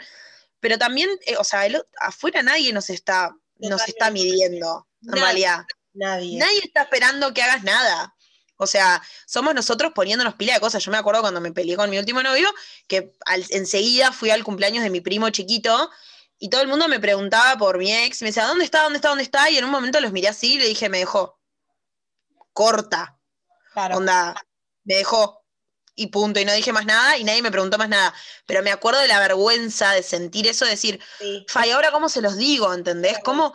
Pero también, eh, o sea, el- afuera nadie nos está, nos está midiendo, en Nadie. realidad. Nadie. Nadie está esperando que hagas nada. O sea, somos nosotros poniéndonos pila de cosas. Yo me acuerdo cuando me peleé con mi último novio, que al- enseguida fui al cumpleaños de mi primo chiquito y todo el mundo me preguntaba por mi ex me decía, ¿dónde está? ¿Dónde está? ¿Dónde está? Y en un momento los miré así y le dije, me dejó. Corta. Claro. Onda, me dejó. Y punto. Y no dije más nada y nadie me preguntó más nada. Pero me acuerdo de la vergüenza de sentir eso, de decir, Sí. Fa, ¿y ahora cómo se los digo? ¿Entendés? ¿Cómo,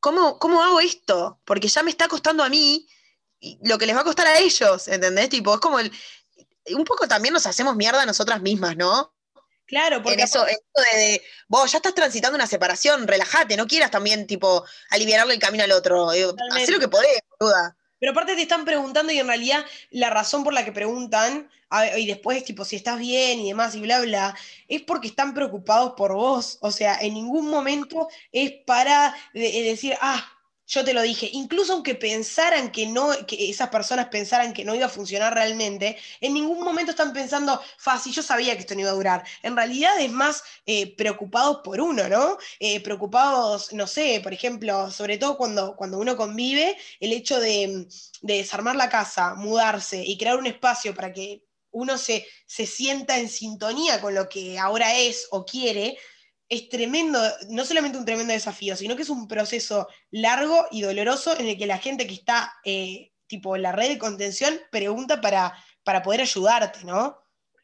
cómo, ¿Cómo hago esto? Porque ya me está costando a mí lo que les va a costar a ellos, ¿entendés? Tipo, es como el. Un poco también nos hacemos mierda a nosotras mismas, ¿no? Claro, En porque eso, en eso de, de, vos ya estás transitando una separación, relájate, no quieras también, tipo, aliviarle el camino al otro. Hacé lo que podés, boluda. Pero aparte te están preguntando y en realidad la razón por la que preguntan, y después tipo si estás bien y demás y bla, bla, es porque están preocupados por vos. O sea, en ningún momento es para de- de decir, ah, yo te lo dije. Incluso aunque pensaran que no, que esas personas pensaran que no iba a funcionar realmente, en ningún momento están pensando, fácil, yo sabía que esto no iba a durar. En realidad es más eh, preocupados por uno, ¿no? Eh, preocupados, no sé, por ejemplo, sobre todo cuando, cuando uno convive, el hecho de, de desarmar la casa, mudarse y crear un espacio para que uno se, se sienta en sintonía con lo que ahora es o quiere, es tremendo, no solamente un tremendo desafío, sino que es un proceso largo y doloroso en el que la gente que está eh, tipo en la red de contención pregunta para, para poder ayudarte, ¿no?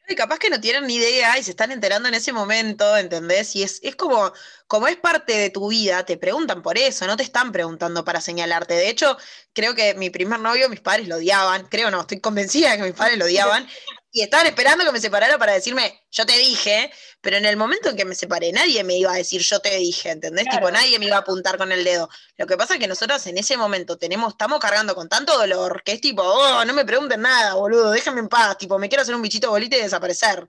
Y capaz que no tienen ni idea y se están enterando en ese momento, ¿entendés? Y es, es como, como es parte de tu vida, te preguntan por eso, no te están preguntando para señalarte. De hecho, creo que mi primer novio, mis padres lo odiaban, creo no, estoy convencida de que mis padres lo odiaban, y estaban esperando que me separara para decirme, yo te dije, pero en el momento en que me separé, nadie me iba a decir, yo te dije, ¿entendés? Claro. Tipo, nadie me iba a apuntar con el dedo. Lo que pasa es que nosotros en ese momento tenemos, estamos cargando con tanto dolor que es tipo, oh, no me pregunten nada, boludo, déjenme en paz, tipo, me quiero hacer un bichito bolita y desaparecer.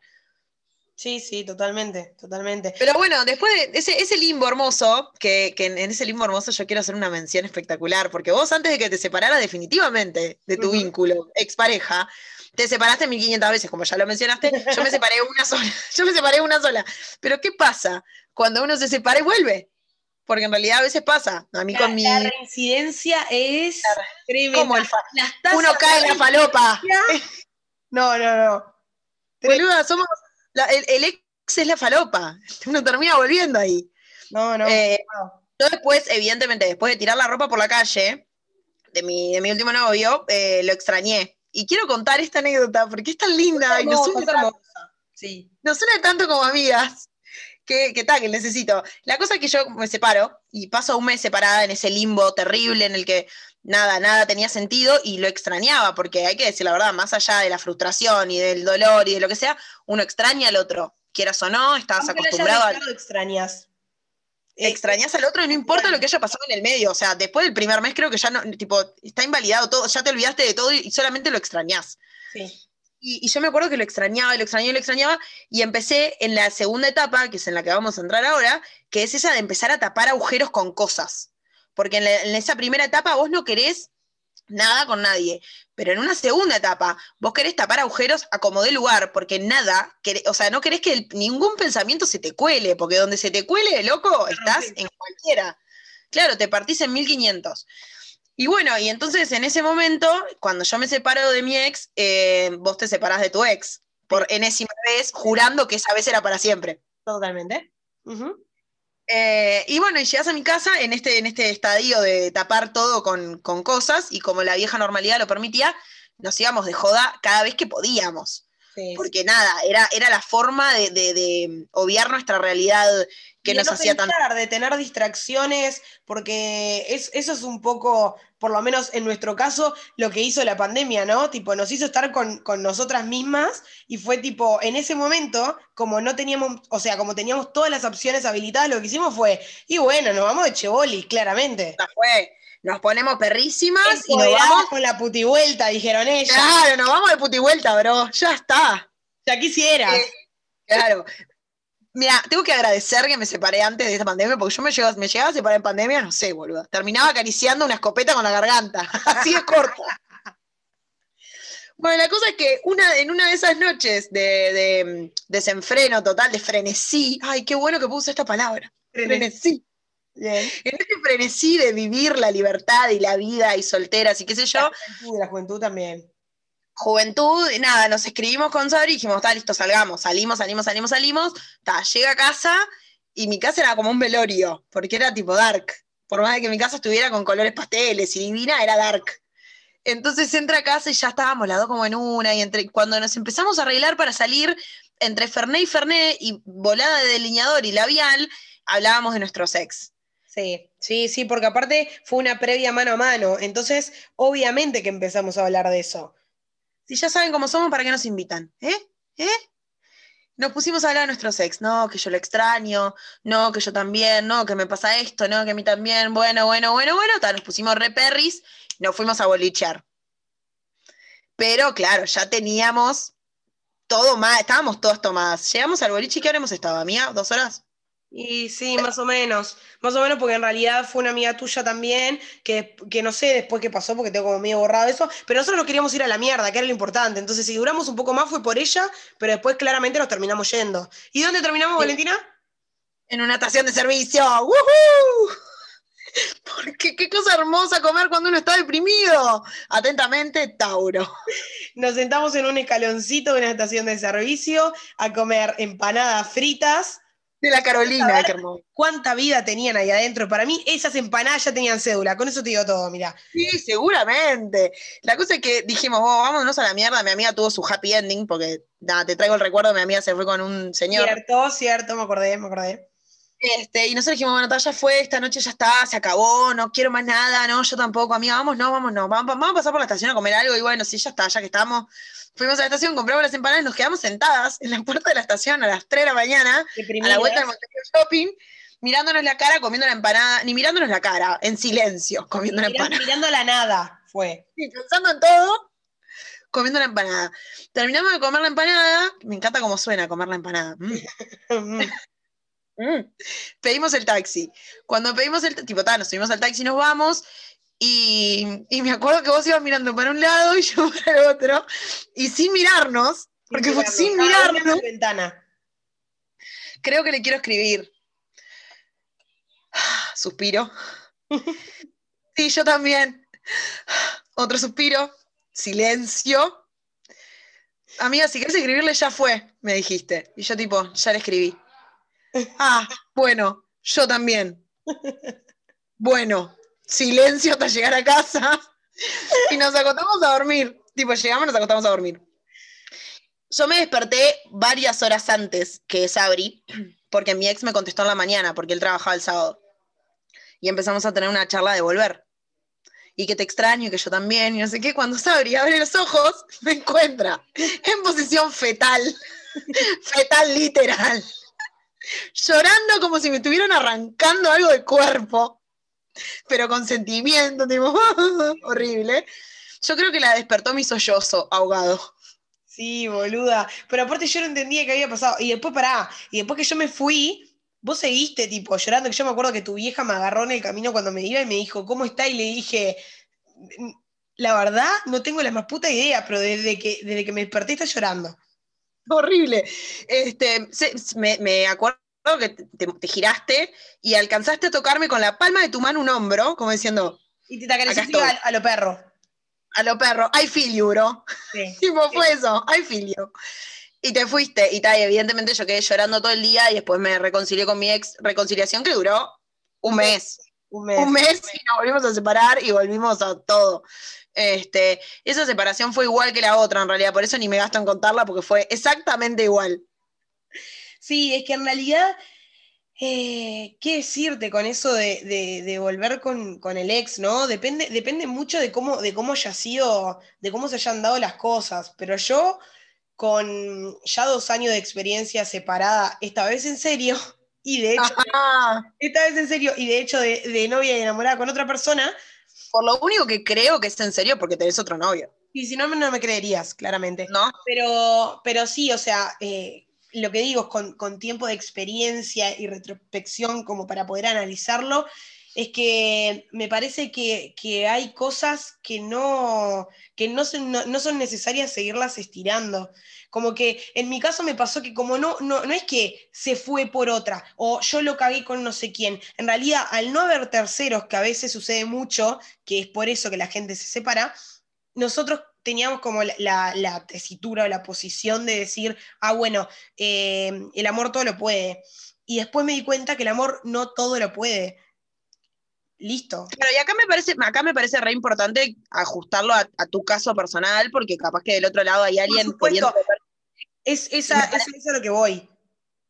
Sí, sí, totalmente, totalmente. Pero bueno, después de ese, ese limbo hermoso, que, que en en ese limbo hermoso yo quiero hacer una mención espectacular, porque vos antes de que te separaras definitivamente de tu Ujú. vínculo, expareja, te separaste 1500 veces, como ya lo mencionaste, yo me separé una sola, yo me separé una sola. Pero ¿qué pasa cuando uno se separa y vuelve? Porque en realidad a veces pasa. A mí La, con mi... la reincidencia es tremenda. Como el fa- Uno cae en la falopa. No, no, no. Tre- Boluda, somos... la- el, el ex es la falopa. Uno termina volviendo ahí. No, no. Eh, no. Yo después, evidentemente, después de tirar la ropa por la calle de mi, de mi último novio, eh, lo extrañé. Y quiero contar esta anécdota porque es tan linda y nos une, tanto. Sí. nos une tanto como amigas que, que tal, que necesito. La cosa es que yo me separo y paso un mes separada en ese limbo terrible en el que nada, nada tenía sentido y lo extrañaba, porque hay que decir la verdad, más allá de la frustración y del dolor y de lo que sea, uno extraña al otro. Quieras o no, estás Aunque acostumbrado a extrañas. Extrañas al otro y no importa lo que haya pasado en el medio. O sea, después del primer mes creo que ya no, tipo, está invalidado todo, ya te olvidaste de todo y solamente lo extrañas. Sí. Y, y yo me acuerdo que lo extrañaba, y lo extrañaba, y lo extrañaba, y empecé en la segunda etapa, que es en la que vamos a entrar ahora, que es esa de empezar a tapar agujeros con cosas. Porque en, la- en esa primera etapa vos no querés nada con nadie, pero en una segunda etapa vos querés tapar agujeros a como dé lugar, porque nada, querés- o sea, no querés que el- ningún pensamiento se te cuele, porque donde se te cuele, loco, estás en cualquiera. Claro, te partís en 1500. Y bueno, y entonces en ese momento, cuando yo me separo de mi ex, eh, vos te separás de tu ex, por enésima vez, jurando que esa vez era para siempre. Totalmente. Ujú. Eh, y bueno, llegas a mi casa en este, en este estadio de tapar todo con, con cosas, y como la vieja normalidad lo permitía, nos íbamos de joda cada vez que podíamos. Sí, sí. Porque nada, era, era la forma de, de- de obviar nuestra realidad que Y nos no hacía tan... de tener distracciones, porque es, eso es un poco, por lo menos en nuestro caso, lo que hizo la pandemia, ¿no? Tipo, nos hizo estar con, con nosotras mismas y fue tipo, en ese momento, como no teníamos, o sea, como teníamos todas las opciones habilitadas, lo que hicimos fue, y bueno, nos vamos de cheboli, claramente. Fue. Nos ponemos perrísimas y nos vamos... con la putivuelta, dijeron ellas. Claro, nos vamos de puti vuelta, bro. Ya está. Ya quisieras. Eh, Claro. Mira, tengo que agradecer que me separé antes de esta pandemia, porque yo me llegaba, me llegaba a separar en pandemia, no sé, boludo. Terminaba acariciando una escopeta con la garganta. Así de corta. Bueno, la cosa es que una, en una de esas noches de, de, mm, desenfreno total, de frenesí, ay, qué bueno que puse esta palabra, frenesí. Bien. En este frenesí de vivir la libertad y la vida y solteras y qué sé yo, La juventud, la juventud también. juventud, nada, nos escribimos con Sabri y dijimos, está listo, salgamos, salimos, salimos, salimos, salimos, ta, llega a casa y mi casa era como un velorio, porque era tipo dark, por más de que mi casa estuviera con colores pasteles y divina, era dark. Entonces entra a casa y ya estábamos las dos como en una, y entre, cuando nos empezamos a arreglar para salir, entre Ferné y Ferné y volada de delineador y labial, hablábamos de nuestro sex. Sí, sí, sí, porque aparte fue una previa mano a mano, entonces obviamente que empezamos a hablar de eso. Si ya saben cómo somos, ¿para qué nos invitan? ¿Eh? ¿Eh? Nos pusimos a hablar de nuestro sex, no, que yo lo extraño, no, que yo también, no, que me pasa esto, no, que a mí también, bueno, bueno, bueno, bueno, ta, nos pusimos re perris, nos fuimos a bolichear. Pero claro, ya teníamos todo más, estábamos todas tomadas. Llegamos al boliche, ¿qué hora hemos estado, amiga? ¿Dos horas? Y sí, más o menos, más o menos porque en realidad fue una amiga tuya también, que, que no sé después qué pasó porque tengo como medio borrado eso, pero nosotros no queríamos ir a la mierda, que era lo importante, entonces si duramos un poco más fue por ella, pero después claramente nos terminamos yendo. ¿Y dónde terminamos, Sí. Valentina? En una estación de servicio. ¡Woohoo! Porque qué cosa hermosa comer cuando uno está deprimido. Atentamente, Tauro. Nos sentamos en un escaloncito de una estación de servicio a comer empanadas fritas. De la Carolina, qué hermoso. ¿Cuánta vida tenían ahí adentro? Para mí esas empanadas ya tenían cédula, con eso te digo todo, mira. Sí, seguramente. La cosa es que dijimos, "Oh, vámonos a la mierda. Mi amiga tuvo su happy ending, porque nada, te traigo el recuerdo, mi amiga se fue con un señor. Cierto, cierto, me acordé, me acordé. Este, y nosotros dijimos, bueno, ya fue, esta noche ya está, se acabó, no quiero más nada, no, yo tampoco, amiga, vamos, no, vamos, no, vamos, vamos a pasar por la estación a comer algo, y bueno, sí, ya está, ya que estamos. Fuimos a la estación, compramos las empanadas, nos quedamos sentadas en la puerta de la estación a las 3 de la mañana, a la vuelta del Montevideo Shopping, mirándonos la cara, comiendo la empanada, ni mirándonos la cara, en silencio, comiendo la empanada. mirando la nada, fue. y pensando en todo, comiendo la empanada. Terminamos de comer la empanada, me encanta cómo suena comer la empanada. Mm. Mm. Pedimos el taxi. Cuando pedimos el tipo, ta, nos subimos al taxi y nos vamos. Y, y me acuerdo que vos ibas mirando para un lado y yo para el otro. Y sin mirarnos, porque fue sin mirarnos, ventana. creo que le quiero escribir. Suspiro. Sí, yo también. Otro suspiro. Silencio. Amiga, si quieres escribirle, ya fue, me dijiste. Y yo tipo, ya le escribí. Ah, bueno, yo también. Bueno, silencio hasta llegar a casa. Y nos acostamos a dormir. Tipo, llegamos y nos acostamos a dormir. Yo me desperté varias horas antes que Sabri, porque mi ex me contestó en la mañana, porque él trabajaba el sábado. Y empezamos a tener una charla de volver. Y que te extraño, y que yo también, y no sé qué. Cuando Sabri abre los ojos, me encuentra en posición fetal. fetal literal. Llorando como si me estuvieran arrancando algo del cuerpo. Pero con sentimiento, tipo, horrible. Yo creo que la despertó mi sollozo ahogado. Sí, boluda. Pero aparte yo no entendía qué había pasado. Y después, pará, y después que yo me fui, vos seguiste, tipo, llorando, que yo me acuerdo que tu vieja me agarró en el camino cuando me iba y me dijo, ¿cómo está? Y le dije, la verdad, no tengo la más puta idea, pero desde que, desde que me desperté está llorando. Horrible. Este, se- me, me acuerdo que te, te- te giraste y alcanzaste a tocarme con la palma de tu mano un hombro, como diciendo, Y te estoy. a, a lo perro. a lo perro, I feel you, bro. Sí. Tipo, fue eso, I feel you. Y te fuiste, y tal, evidentemente yo quedé llorando todo el día y después me reconcilié con mi ex, reconciliación que duró un mes. Un mes. Un mes y nos volvimos a separar y volvimos a todo. Este, esa separación fue igual que la otra, en realidad, por eso ni me gasto en contarla, porque fue exactamente igual. Sí, es que en realidad, eh, ¿qué decirte con eso de, de- de volver con, con el ex, ¿no? Depende, depende mucho de cómo, de cómo haya sido, de cómo se hayan dado las cosas. Pero yo, con ya dos años de experiencia separada, esta vez en serio, y de hecho, esta vez en serio, y de hecho de, de novia y enamorada con otra persona, por lo único que creo que es en serio, porque tenés otro novio, y si no, no me creerías, claramente. ¿no? Pero, pero sí, o sea, eh, lo que digo es con, con tiempo de experiencia y retrospección como para poder analizarlo, es que me parece que, que hay cosas que no, que no, son- no, no son necesarias seguirlas estirando. Como que en mi caso me pasó que como no, no, no es que se fue por otra o yo lo cagué con no sé quién, en realidad al no haber terceros, que a veces sucede mucho, que es por eso que la gente se separa, nosotros teníamos como la, la- la tesitura o la posición de decir, ah, bueno, eh, el amor todo lo puede. Y después me di cuenta que el amor no todo lo puede. Listo. Claro, y acá me parece, acá me parece re importante ajustarlo a, a tu caso personal, porque capaz que del otro lado hay alguien supuesto. Es, esa, es, es a lo que voy.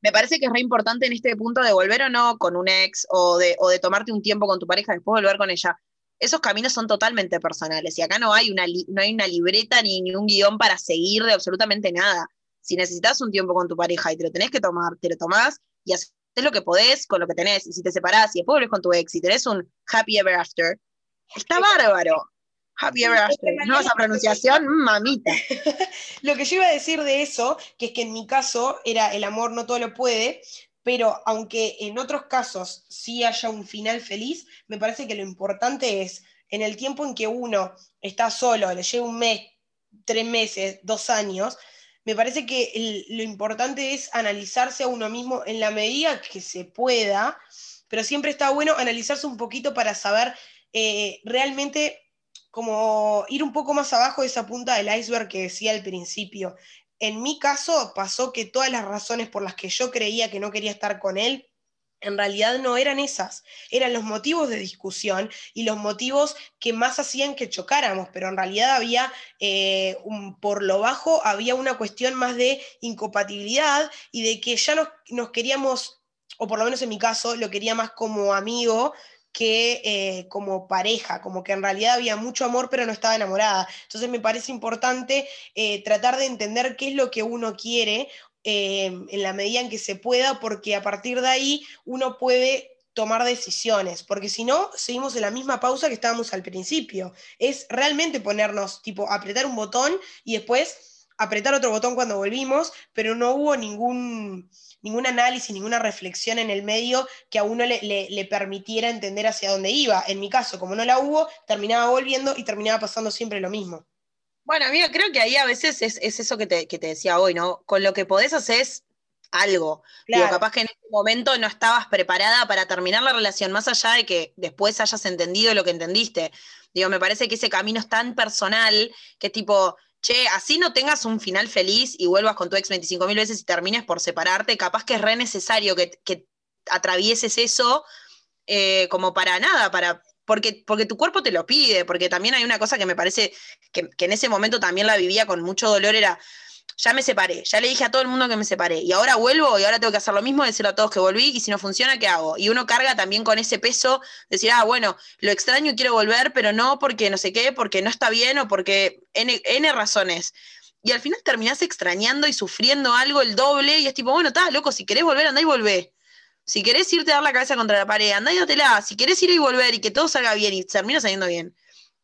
Me parece que es re importante en este punto de volver o no con un ex o de, o de tomarte un tiempo con tu pareja y después volver con ella. Esos caminos son totalmente personales y acá no hay una, li- no hay una libreta ni, ni un guion para seguir de absolutamente nada. Si necesitas un tiempo con tu pareja y te lo tenés que tomar, te lo tomás y haces lo que podés con lo que tenés. Y si te separás y después volvés con tu ex y tenés un happy ever after, está bárbaro. After. ¿No esa pronunciación? Mamita. Lo que yo iba a decir de eso, que es que en mi caso era el amor no todo lo puede, pero aunque en otros casos sí haya un final feliz, me parece que lo importante es en el tiempo en que uno está solo, le lleva un mes, tres meses, dos años, me parece que el- lo importante es analizarse a uno mismo en la medida que se pueda, pero siempre está bueno analizarse un poquito para saber eh, realmente como ir un poco más abajo de esa punta del iceberg que decía al principio. En mi caso pasó que todas las razones por las que yo creía que no quería estar con él, en realidad no eran esas, eran los motivos de discusión y los motivos que más hacían que chocáramos, pero en realidad había, eh, por lo bajo, había una cuestión más de incompatibilidad y de que ya nos, nos queríamos, o por lo menos en mi caso, lo quería más como amigo que eh, como pareja, como que en realidad había mucho amor pero no estaba enamorada. Entonces me parece importante eh, tratar de entender qué es lo que uno quiere eh, en la medida en que se pueda, porque a partir de ahí uno puede tomar decisiones, porque si no, seguimos en la misma pausa que estábamos al principio. Es realmente ponernos, tipo, apretar un botón y después apretar otro botón cuando volvimos, pero no hubo ningún, ningún análisis, ninguna reflexión en el medio que a uno le, le, permitiera entender hacia dónde iba. En mi caso, como no la hubo, terminaba volviendo y terminaba pasando siempre lo mismo. Bueno, amiga, creo que ahí a veces es, eso que te, que te, decía hoy, ¿no? Con lo que podés hacer es algo. Digo, capaz que en ese momento no estabas preparada para terminar la relación, más allá de que después hayas entendido lo que entendiste. Digo, me parece que ese camino es tan personal que tipo, che, así no tengas un final feliz y vuelvas con tu ex 25 mil veces y termines por separarte, capaz que es re necesario que, atravieses eso eh, como para nada, para, porque, porque, tu cuerpo te lo pide, porque también hay una cosa que me parece que, que en ese momento también la vivía con mucho dolor, era ya me separé, ya le dije a todo el mundo que me separé, y ahora vuelvo y ahora tengo que hacer lo mismo, decirle a todos que volví, y si no funciona, ¿qué hago? Y uno carga también con ese peso, decir, ah, bueno, lo extraño y quiero volver, pero no porque no sé qué, porque no está bien o porque N, N razones. Y al final terminás extrañando y sufriendo algo el doble, y es tipo, bueno, está loco, si querés volver, andá y volvé. Si querés irte a dar la cabeza contra la pared, andá y dátela. Si querés ir y volver y que todo salga bien y termina saliendo bien,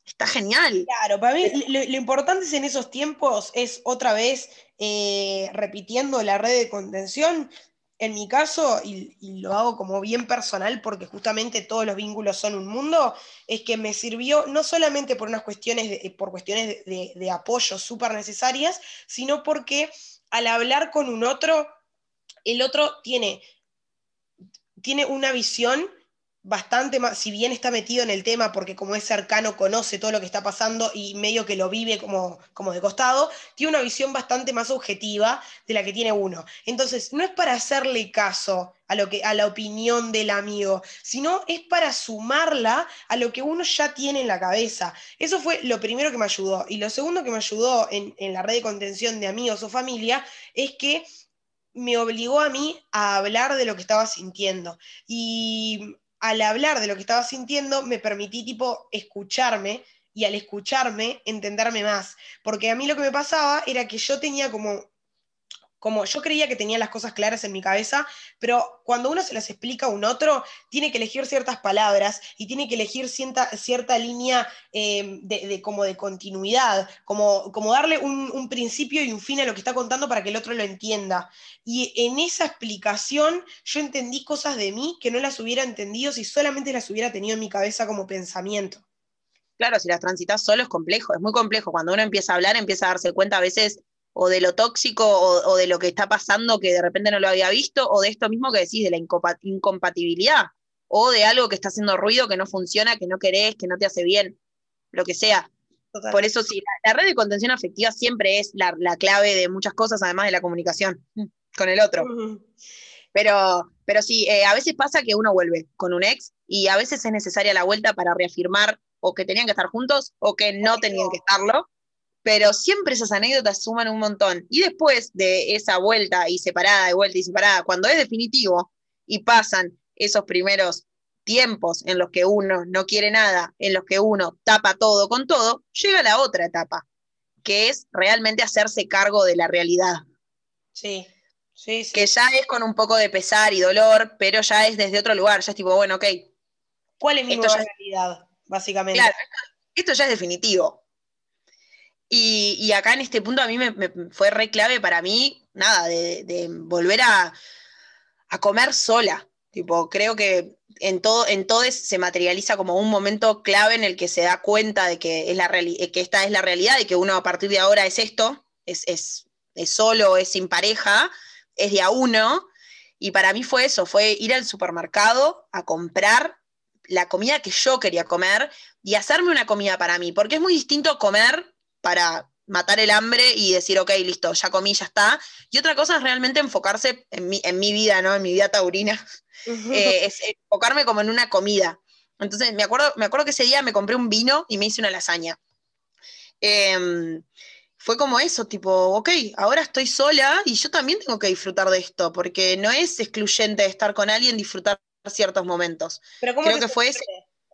está genial. Claro, para mí lo, importante en esos tiempos es otra vez eh, repitiendo la red de contención. En mi caso, y, lo hago como bien personal porque justamente todos los vínculos son un mundo, es que me sirvió no solamente por unas cuestiones de, por cuestiones de, de apoyo súper necesarias, sino porque al hablar con un otro, el otro tiene, tiene una visión bastante más, si bien está metido en el tema porque como es cercano conoce todo lo que está pasando y medio que lo vive como, como de costado, tiene una visión bastante más objetiva de la que tiene uno. Entonces, no es para hacerle caso a, lo que, a la opinión del amigo, sino es para sumarla a lo que uno ya tiene en la cabeza. Eso fue lo primero que me ayudó. Y lo segundo que me ayudó en, en la red de contención de amigos o familia es que me obligó a mí a hablar de lo que estaba sintiendo. Y al hablar de lo que estaba sintiendo, me permití tipo escucharme y al escucharme entenderme más. Porque a mí lo que me pasaba era que yo tenía como como yo creía que tenía las cosas claras en mi cabeza, pero cuando uno se las explica a un otro, tiene que elegir ciertas palabras y tiene que elegir cierta, cierta línea eh, de, como de continuidad, como, como darle un, un, principio y un fin a lo que está contando para que el otro lo entienda. Y en esa explicación yo entendí cosas de mí que no las hubiera entendido si solamente las hubiera tenido en mi cabeza como pensamiento. Claro, si las transitas solo es complejo, es muy complejo. Cuando uno empieza a hablar, empieza a darse cuenta a veces o de lo tóxico o, de lo que está pasando que de repente no lo había visto, o de esto mismo que decís, de la incompatibilidad, o de algo que está haciendo ruido, que no funciona, que no querés, que no te hace bien, lo que sea. Por eso sí, la, red de contención afectiva siempre es la, clave de muchas cosas, además de la comunicación con el otro. Pero, pero sí, eh, a veces pasa que uno vuelve con un ex y a veces es necesaria la vuelta para reafirmar o que tenían que estar juntos o que no tenían que estarlo pero siempre esas anécdotas suman un montón. Y después de esa vuelta y separada, de vuelta y separada, cuando es definitivo y pasan esos primeros tiempos en los que uno no quiere nada, en los que uno tapa todo con todo, llega la otra etapa, que es realmente hacerse cargo de la realidad. Sí, sí, sí. Que ya es con un poco de pesar y dolor, pero ya es desde otro lugar, ya es tipo, bueno, ok. ¿Cuál es mi nueva realidad, básicamente? Claro, esto ya es definitivo. Y, acá en este punto a mí me, fue re clave para mí, nada, de, volver a, comer sola. Tipo, creo que en todo, en todo se materializa como un momento clave en el que se da cuenta de que, es la que esta es la realidad, de que uno a partir de ahora es esto, es, es, es solo, es sin pareja, es de a uno. Y para mí fue eso, fue ir al supermercado a comprar la comida que yo quería comer y hacerme una comida para mí, porque es muy distinto comer para matar el hambre y decir, ok, listo, ya comí, ya está. Y otra cosa es realmente enfocarse en mi, en mi vida, ¿no? En mi vida taurina. Eh, es enfocarme como en una comida. Entonces, me acuerdo, me acuerdo que ese día me compré un vino y me hice una lasaña. Em, fue como eso, tipo, ok, ahora estoy sola y yo también tengo que disfrutar de esto, porque no es excluyente estar con alguien disfrutar ciertos momentos. Pero ¿cómo Creo que fue ese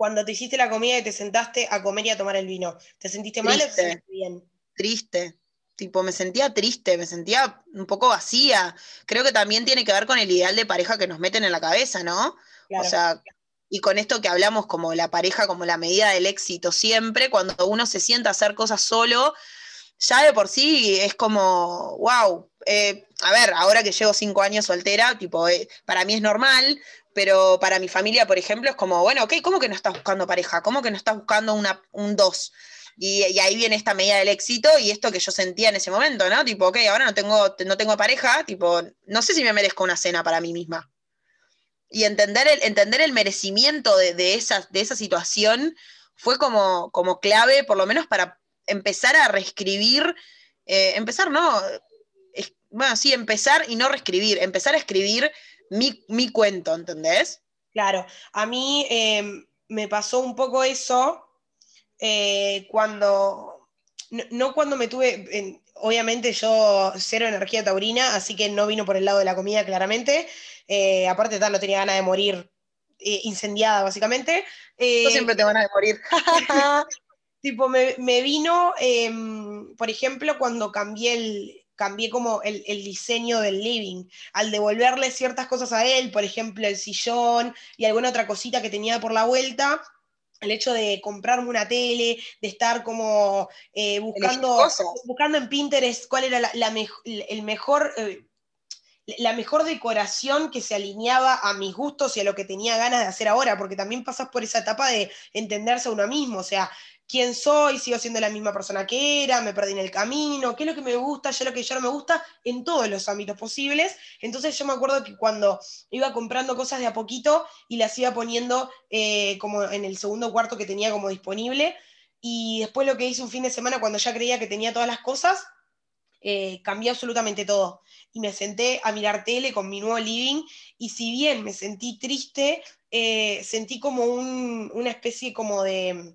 cuando te hiciste la comida y te sentaste a comer y a tomar el vino? ¿Te sentiste mal o te sentiste bien? Triste, tipo, me sentía triste, me sentía un poco vacía. Creo que también tiene que ver con el ideal de pareja que nos meten en la cabeza, ¿no? O sea, y con esto que hablamos como la pareja, como la medida del éxito siempre, cuando uno se sienta a hacer cosas solo, ya de por sí es como, wow. Eh, a ver, ahora que llevo cinco años soltera, tipo, eh, para mí es normal, pero para mi familia, por ejemplo, es como, bueno, ok, ¿cómo que no estás buscando pareja? ¿Cómo que no estás buscando una, un dos? Y, ahí viene esta medida del éxito y esto que yo sentía en ese momento, ¿no? Tipo, ok, ahora no tengo, no tengo pareja, tipo, no sé si me merezco una cena para mí misma. Y entender el, entender el merecimiento de, esa, de esa situación fue como, como clave, por lo menos para empezar a reescribir, eh, empezar, no, bueno, sí, empezar y no reescribir, empezar a escribir mi, cuento, ¿entendés? Claro, a mí em, me pasó un poco eso eh, cuando, no, cuando me tuve, obviamente yo cero energía taurina, así que no vino por el lado de la comida claramente, eh, aparte tal, no tenía ganas de morir eh, incendiada básicamente. yo siempre tengo ganas de morir. tipo, me, me vino, em, por ejemplo, cuando cambié el, cambié como el, diseño del living, al devolverle ciertas cosas a él, por ejemplo, el sillón y alguna otra cosita que tenía por la vuelta, el hecho de comprarme una tele, de estar como eh, buscando, buscando en Pinterest cuál era la, el mejor... Eh, la mejor decoración que se alineaba a mis gustos y a lo que tenía ganas de hacer ahora, porque también pasas por esa etapa de entenderse a uno mismo, o sea, quién soy, sigo siendo la misma persona que era, me perdí en el camino, qué es lo que me gusta, ya lo que ya no me gusta, en todos los ámbitos posibles. Entonces yo me acuerdo que cuando iba comprando cosas de a poquito y las iba poniendo eh, como en el segundo cuarto que tenía como disponible, y después lo que hice un fin de semana cuando ya creía que tenía todas las cosas, eh, cambié absolutamente todo. Y me senté a mirar tele con mi nuevo living, y si bien me sentí triste, eh, sentí como una especie como de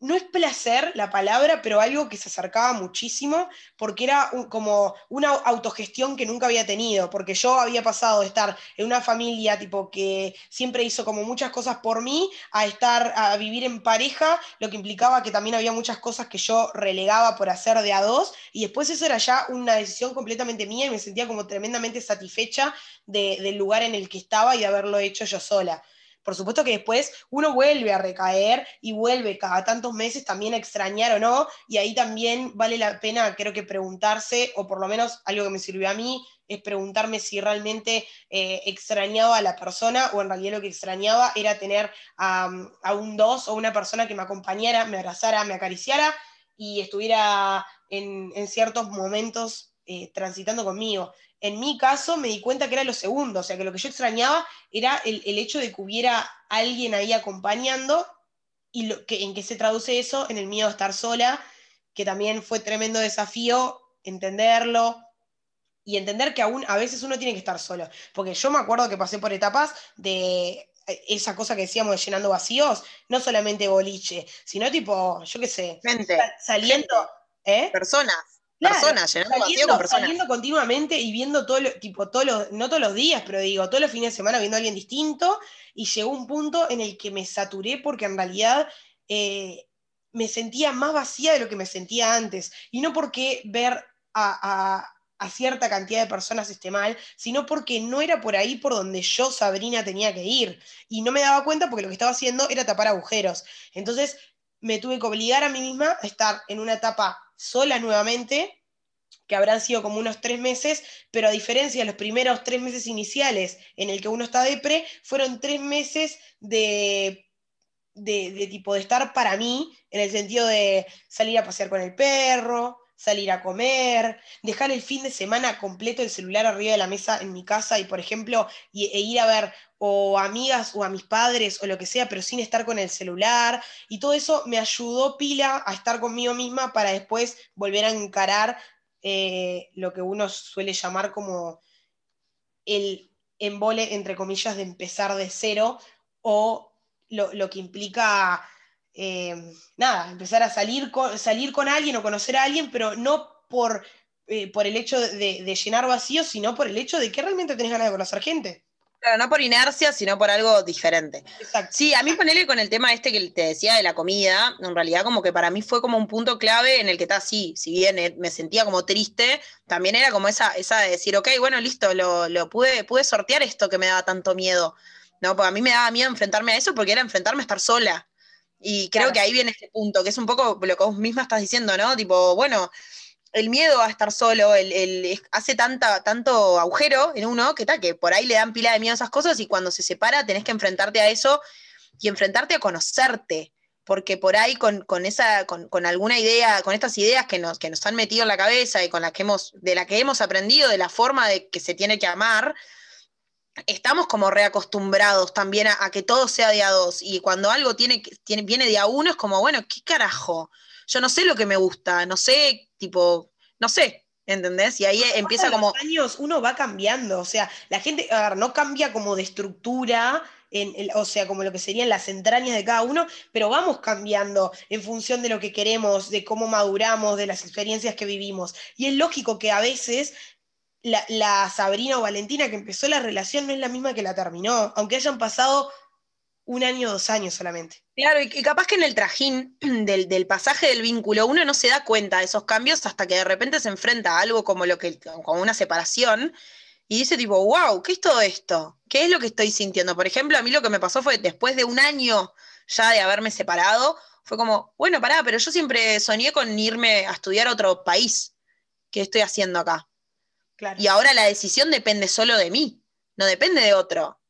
no es placer la palabra, pero algo que se acercaba muchísimo, porque era como una autogestión que nunca había tenido, porque yo había pasado de estar en una familia tipo que siempre hizo como muchas cosas por mí, a estar a vivir en pareja, lo que implicaba que también había muchas cosas que yo relegaba por hacer de a dos, y después eso era ya una decisión completamente mía y me sentía como tremendamente satisfecha del lugar en el que estaba y de haberlo hecho yo sola. Por supuesto que después uno vuelve a recaer y vuelve cada tantos meses también a extrañar o no, y ahí también vale la pena, creo que preguntarse, o por lo menos algo que me sirvió a mí, es preguntarme si realmente eh, extrañaba a la persona o en realidad lo que extrañaba era tener a, un dos o una persona que me acompañara, me abrazara, me acariciara y estuviera en, ciertos momentos eh, transitando conmigo. En mi caso me di cuenta que era lo segundo, o sea que lo que yo extrañaba era el, hecho de que hubiera alguien ahí acompañando y lo, que, en qué se traduce eso en el miedo a estar sola, que también fue tremendo desafío entenderlo y entender que aún a veces uno tiene que estar solo, porque yo me acuerdo que pasé por etapas de esa cosa que decíamos de llenando vacíos, no solamente boliche, sino tipo, yo qué sé, saliendo, ¿eh? Personas personas, saliendo, continuamente y viendo todo tipo, todos los, no todos los días, pero digo, todos los fines de semana viendo a alguien distinto, y llegó un punto en el que me saturé porque en realidad eh, me sentía más vacía de lo que me sentía antes. Y no porque ver a, a cierta cantidad de personas esté mal, sino porque no era por ahí por donde yo, Sabrina, tenía que ir. Y no me daba cuenta porque lo que estaba haciendo era tapar agujeros. Entonces me tuve que obligar a mí misma a estar en una etapa sola nuevamente, que habrán sido como unos tres meses, pero a diferencia de los primeros tres meses iniciales en el que uno está depre, fueron tres meses de, de, de tipo de estar para mí, en el sentido de salir a pasear con el perro, salir a comer, dejar el fin de semana completo el celular arriba de la mesa en mi casa y, por ejemplo, e ir a ver o amigas o a mis padres o lo que sea, pero sin estar con el celular. Y todo eso me ayudó pila a estar conmigo misma para después volver a encarar eh, lo que uno suele llamar como el embole, entre comillas, de empezar de cero o lo, lo que implica eh, nada, empezar a salir con, salir con alguien o conocer a alguien, pero no por, eh, por el hecho de, llenar vacíos, sino por el hecho de que realmente tenés ganas de conocer gente. Claro, no por inercia, sino por algo diferente. Exacto. Sí, a mí ponele con el tema este que te decía de la comida, en realidad como que para mí fue como un punto clave en el que está así, si bien eh, me sentía como triste, también era como esa, esa de decir, ok, bueno, listo, lo, lo pude, pude sortear esto que me daba tanto miedo. No, porque a mí me daba miedo enfrentarme a eso porque era enfrentarme a estar sola. Y creo Claro. que ahí viene este punto, que es un poco lo que vos misma estás diciendo, ¿no? Tipo, bueno, el miedo a estar solo, el, hace tanta, tanto agujero en uno que, ta, que por ahí le dan pila de miedo a esas cosas y cuando se separa tenés que enfrentarte a eso y enfrentarte a conocerte. Porque por ahí con, con esa, con, con alguna idea, con estas ideas que nos, que nos han metido en la cabeza y con las que hemos, de la que hemos aprendido, de la forma de que se tiene que amar, estamos como reacostumbrados también a, a que todo sea de a dos. Y cuando algo tiene, viene de a uno, es como, bueno, ¿qué carajo? Yo no sé lo que me gusta, no sé, tipo, no sé, ¿entendés? Y ahí empieza como, los años uno va cambiando, o sea, la gente, a ver, no cambia como de estructura, en el- o sea, como lo que serían las entrañas de cada uno, pero vamos cambiando en función de lo que queremos, de cómo maduramos, de las experiencias que vivimos. Y es lógico que a veces la, Sabrina o Valentina que empezó la relación no es la misma que la terminó, aunque hayan pasado un año o dos años solamente. Claro, y, y capaz que en el trajín del, del pasaje del vínculo uno no se da cuenta de esos cambios hasta que de repente se enfrenta a algo como lo que como una separación y dice tipo, wow, ¿qué es todo esto? ¿Qué es lo que estoy sintiendo? Por ejemplo, a mí lo que me pasó fue después de un año ya de haberme separado, fue como, bueno, pará, pero yo siempre soñé con irme a estudiar a otro país. ¿Qué estoy haciendo acá? Y ahora la decisión depende solo de mí, no depende de otro.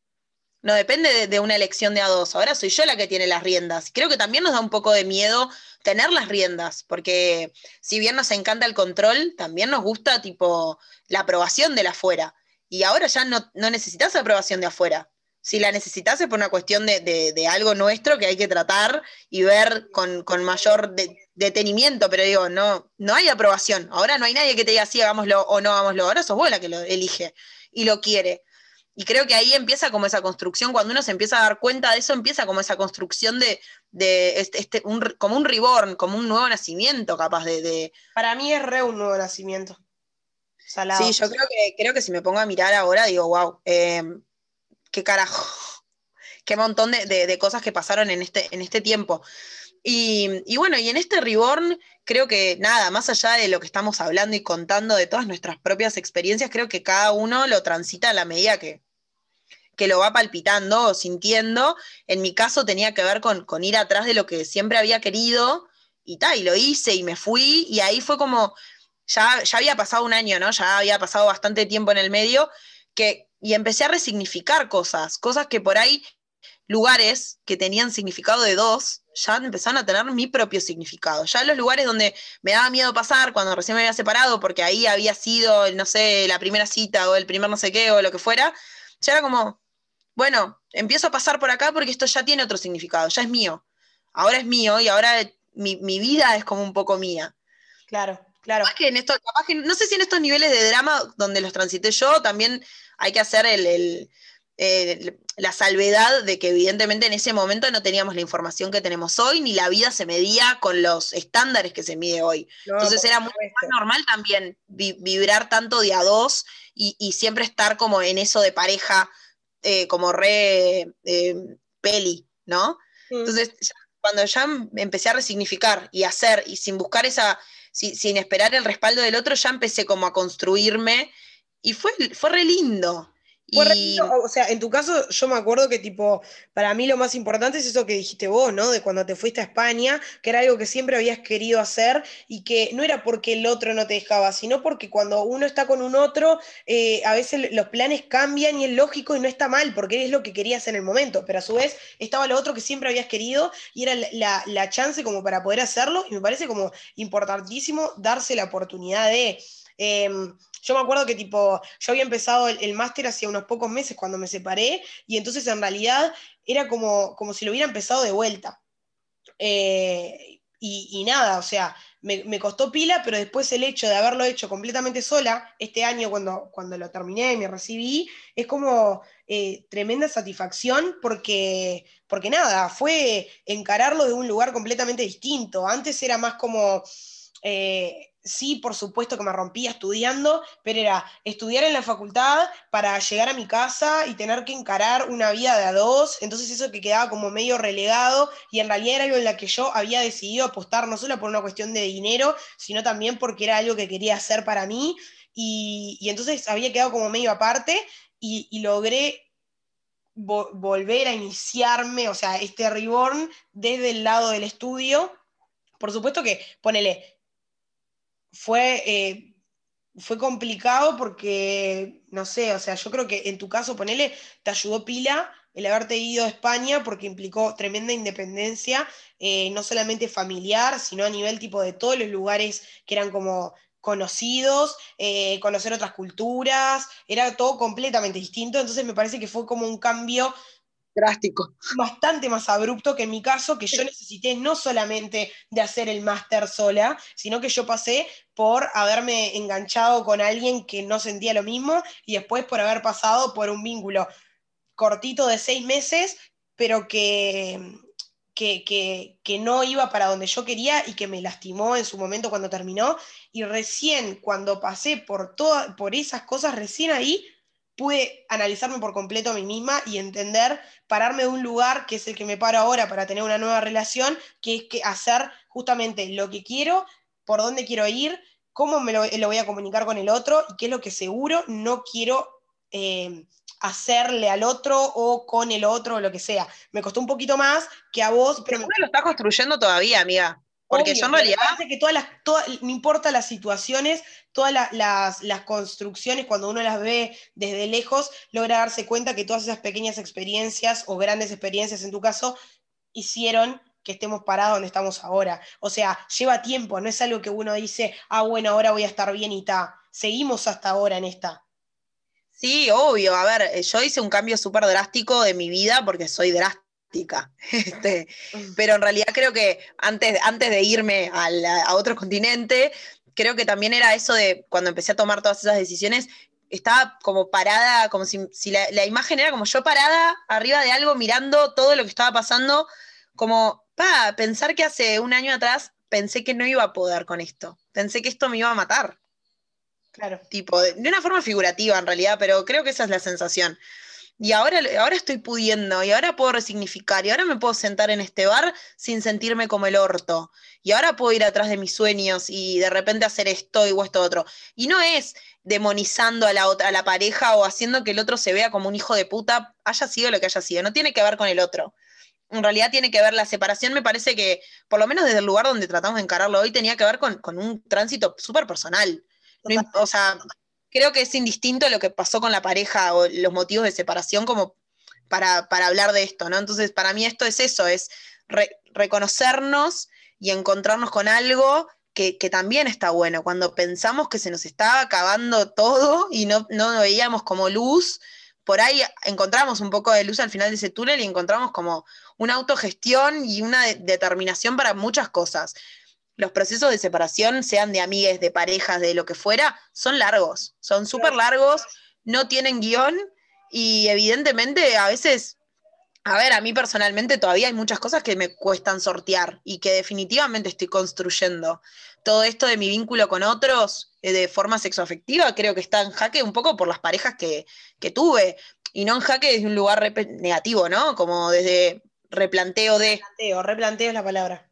No depende de, una elección de a dos. Ahora soy yo la que tiene las riendas. Creo que también nos da un poco de miedo tener las riendas, porque si bien nos encanta el control, también nos gusta tipo la aprobación de la afuera. Y ahora ya no, no necesitas aprobación de afuera. Si la necesitas es por una cuestión de, de- de algo nuestro que hay que tratar y ver con, con mayor detenimiento, pero digo, no, no hay aprobación. Ahora no hay nadie que te diga sí, hagámoslo o no hagámoslo. Ahora sos vos la que lo elige y lo quiere. Y creo que ahí empieza como esa construcción, cuando uno se empieza a dar cuenta de eso, empieza como esa construcción de, de este, este- un como un reborn, como un nuevo nacimiento capaz de, de- Para mí es re un nuevo nacimiento. Salado. Sí, yo creo que, creo que si me pongo a mirar ahora, digo, wow, qué carajo, qué montón de, de- de cosas que pasaron en este, en este tiempo. Y, bueno, y en este reborn, creo que nada, más allá de lo que estamos hablando y contando de todas nuestras propias experiencias, creo que cada uno lo transita a la medida que, que lo va palpitando o sintiendo. En mi caso tenía que ver con, con ir atrás de lo que siempre había querido y tal, y lo hice y me fui, y ahí fue como, ya, ya había pasado un año, ¿no? Ya había pasado bastante tiempo en el medio, que, y empecé a resignificar cosas, cosas que por ahí, lugares que tenían significado de dos, ya empezaron a tener mi propio significado. Ya los lugares donde me daba miedo pasar cuando recién me había separado, porque ahí había sido, no sé, la primera cita o el primer no sé qué o lo que fuera, ya era como, bueno, empiezo a pasar por acá porque esto ya tiene otro significado, ya es mío. Ahora es mío y ahora mi, mi vida es como un poco mía. Claro, claro. Capaz que en esto, capaz que, no sé si en estos niveles de drama donde los transité yo, también hay que hacer el, el- el- la salvedad de que evidentemente en ese momento no teníamos la información que tenemos hoy, ni la vida se medía con los estándares que se mide hoy. No, Entonces era muy más normal también vi- vibrar tanto de a dos y, y siempre estar como en eso de pareja, eh, como re eh, peli, ¿no? Mm. Entonces, cuando ya em- empecé a resignificar y hacer, y sin buscar esa, si- sin esperar el respaldo del otro, ya empecé como a construirme y fue, fue re lindo. Y- o sea, en tu caso, yo me acuerdo que, tipo, para mí lo más importante es eso que dijiste vos, ¿no? De cuando te fuiste a España, que era algo que siempre habías querido hacer y que no era porque el otro no te dejaba, sino porque cuando uno está con un otro, eh, a veces los planes cambian y es lógico y no está mal, porque es lo que querías en el momento, pero a su vez estaba lo otro que siempre habías querido y era la, la- la chance como para poder hacerlo y me parece como importantísimo darse la oportunidad de... em, yo me acuerdo que tipo, yo había empezado el, máster hacía unos pocos meses cuando me separé y entonces en realidad era como, como si lo hubiera empezado de vuelta. Eh, y, nada, o sea, me, me costó pila, pero después el hecho de haberlo hecho completamente sola, este año cuando, cuando lo terminé y me recibí, es como eh, tremenda satisfacción porque, porque nada, fue encararlo de un lugar completamente distinto. Antes era más como... eh, sí, por supuesto que me rompía estudiando, pero era estudiar en la facultad para llegar a mi casa y tener que encarar una vida de a dos, entonces eso que quedaba como medio relegado y en realidad era algo en la que yo había decidido apostar no solo por una cuestión de dinero, sino también porque era algo que quería hacer para mí y, entonces había quedado como medio aparte y, logré volver a iniciarme, o sea, este reborn desde el lado del estudio. Por supuesto que, ponele, fue, eh, fue complicado porque, no sé, o sea, yo creo que en tu caso, ponele, te ayudó pila el haberte ido a España porque implicó tremenda independencia, eh, no solamente familiar, sino a nivel tipo de todos los lugares que eran como conocidos, eh, conocer otras culturas, era todo completamente distinto, entonces me parece que fue como un cambio drástico. Bastante más abrupto que en mi caso, que yo necesité no solamente de hacer el máster sola, sino que yo pasé por haberme enganchado con alguien que no sentía lo mismo y después por haber pasado por un vínculo cortito de seis meses, pero que, que, que, no iba para donde yo quería y que me lastimó en su momento cuando terminó. Y recién cuando pasé por, todas por esas cosas, recién ahí pude analizarme por completo a mí misma y entender, pararme de un lugar que es el que me paro ahora para tener una nueva relación, que es que hacer justamente lo que quiero, por dónde quiero ir, cómo me lo, voy a comunicar con el otro y qué es lo que seguro no quiero eh, hacerle al otro o con el otro o lo que sea. Me costó un poquito más que a vos, pero... Uno lo está construyendo todavía, amiga. Porque yo en realidad. que todas las, no importa las situaciones, todas las, las, construcciones, cuando uno las ve desde lejos, logra darse cuenta que todas esas pequeñas experiencias o grandes experiencias en tu caso hicieron que estemos parados donde estamos ahora. O sea, lleva tiempo, no es algo que uno dice, ah, bueno, ahora voy a estar bien y ta. Seguimos hasta ahora en esta. Sí, obvio. A ver, eh, yo hice un cambio súper drástico de mi vida porque soy drástica este, mm. pero en realidad creo que antes, antes de irme a, otro continente, creo que también era eso de cuando empecé a tomar todas esas decisiones, estaba como parada, como si, la, imagen era como yo parada arriba de algo mirando todo lo que estaba pasando, como, pa, pensar que hace un año atrás pensé que no iba a poder con esto, pensé que esto me iba a matar. Claro. Tipo, de una forma figurativa en realidad, pero creo que esa es la sensación y ahora, ahora estoy pudiendo, y ahora puedo resignificar, y ahora me puedo sentar en este bar sin sentirme como el orto, y ahora puedo ir atrás de mis sueños y de repente hacer esto y esto otro. Y no es demonizando a la, otra, a la pareja o haciendo que el otro se vea como un hijo de puta, haya sido lo que haya sido, no tiene que ver con el otro. En realidad tiene que ver la separación, me parece que, por lo menos desde el lugar donde tratamos de encararlo hoy, tenía que ver con, con un tránsito súper personal. o sea, creo que es indistinto lo que pasó con la pareja o los motivos de separación como para, hablar de esto, ¿no? Entonces, para mí esto es eso, es reconocernos y encontrarnos con algo que, también está bueno. Cuando pensamos que se nos estaba acabando todo y no, no veíamos como luz, por ahí encontramos un poco de luz al final de ese túnel y encontramos como una autogestión y una determinación para muchas cosas los procesos de separación, sean de amigues, de parejas, de lo que fuera, son largos, son súper largos, no tienen guion y evidentemente a veces, a ver, a mí personalmente todavía hay muchas cosas que me cuestan sortear y que definitivamente estoy construyendo. Todo esto de mi vínculo con otros eh, de forma sexoafectiva creo que está en jaque un poco por las parejas que, que tuve y no en jaque desde un lugar negativo, ¿no? Como desde replanteo de... Replanteo, replanteo es la palabra.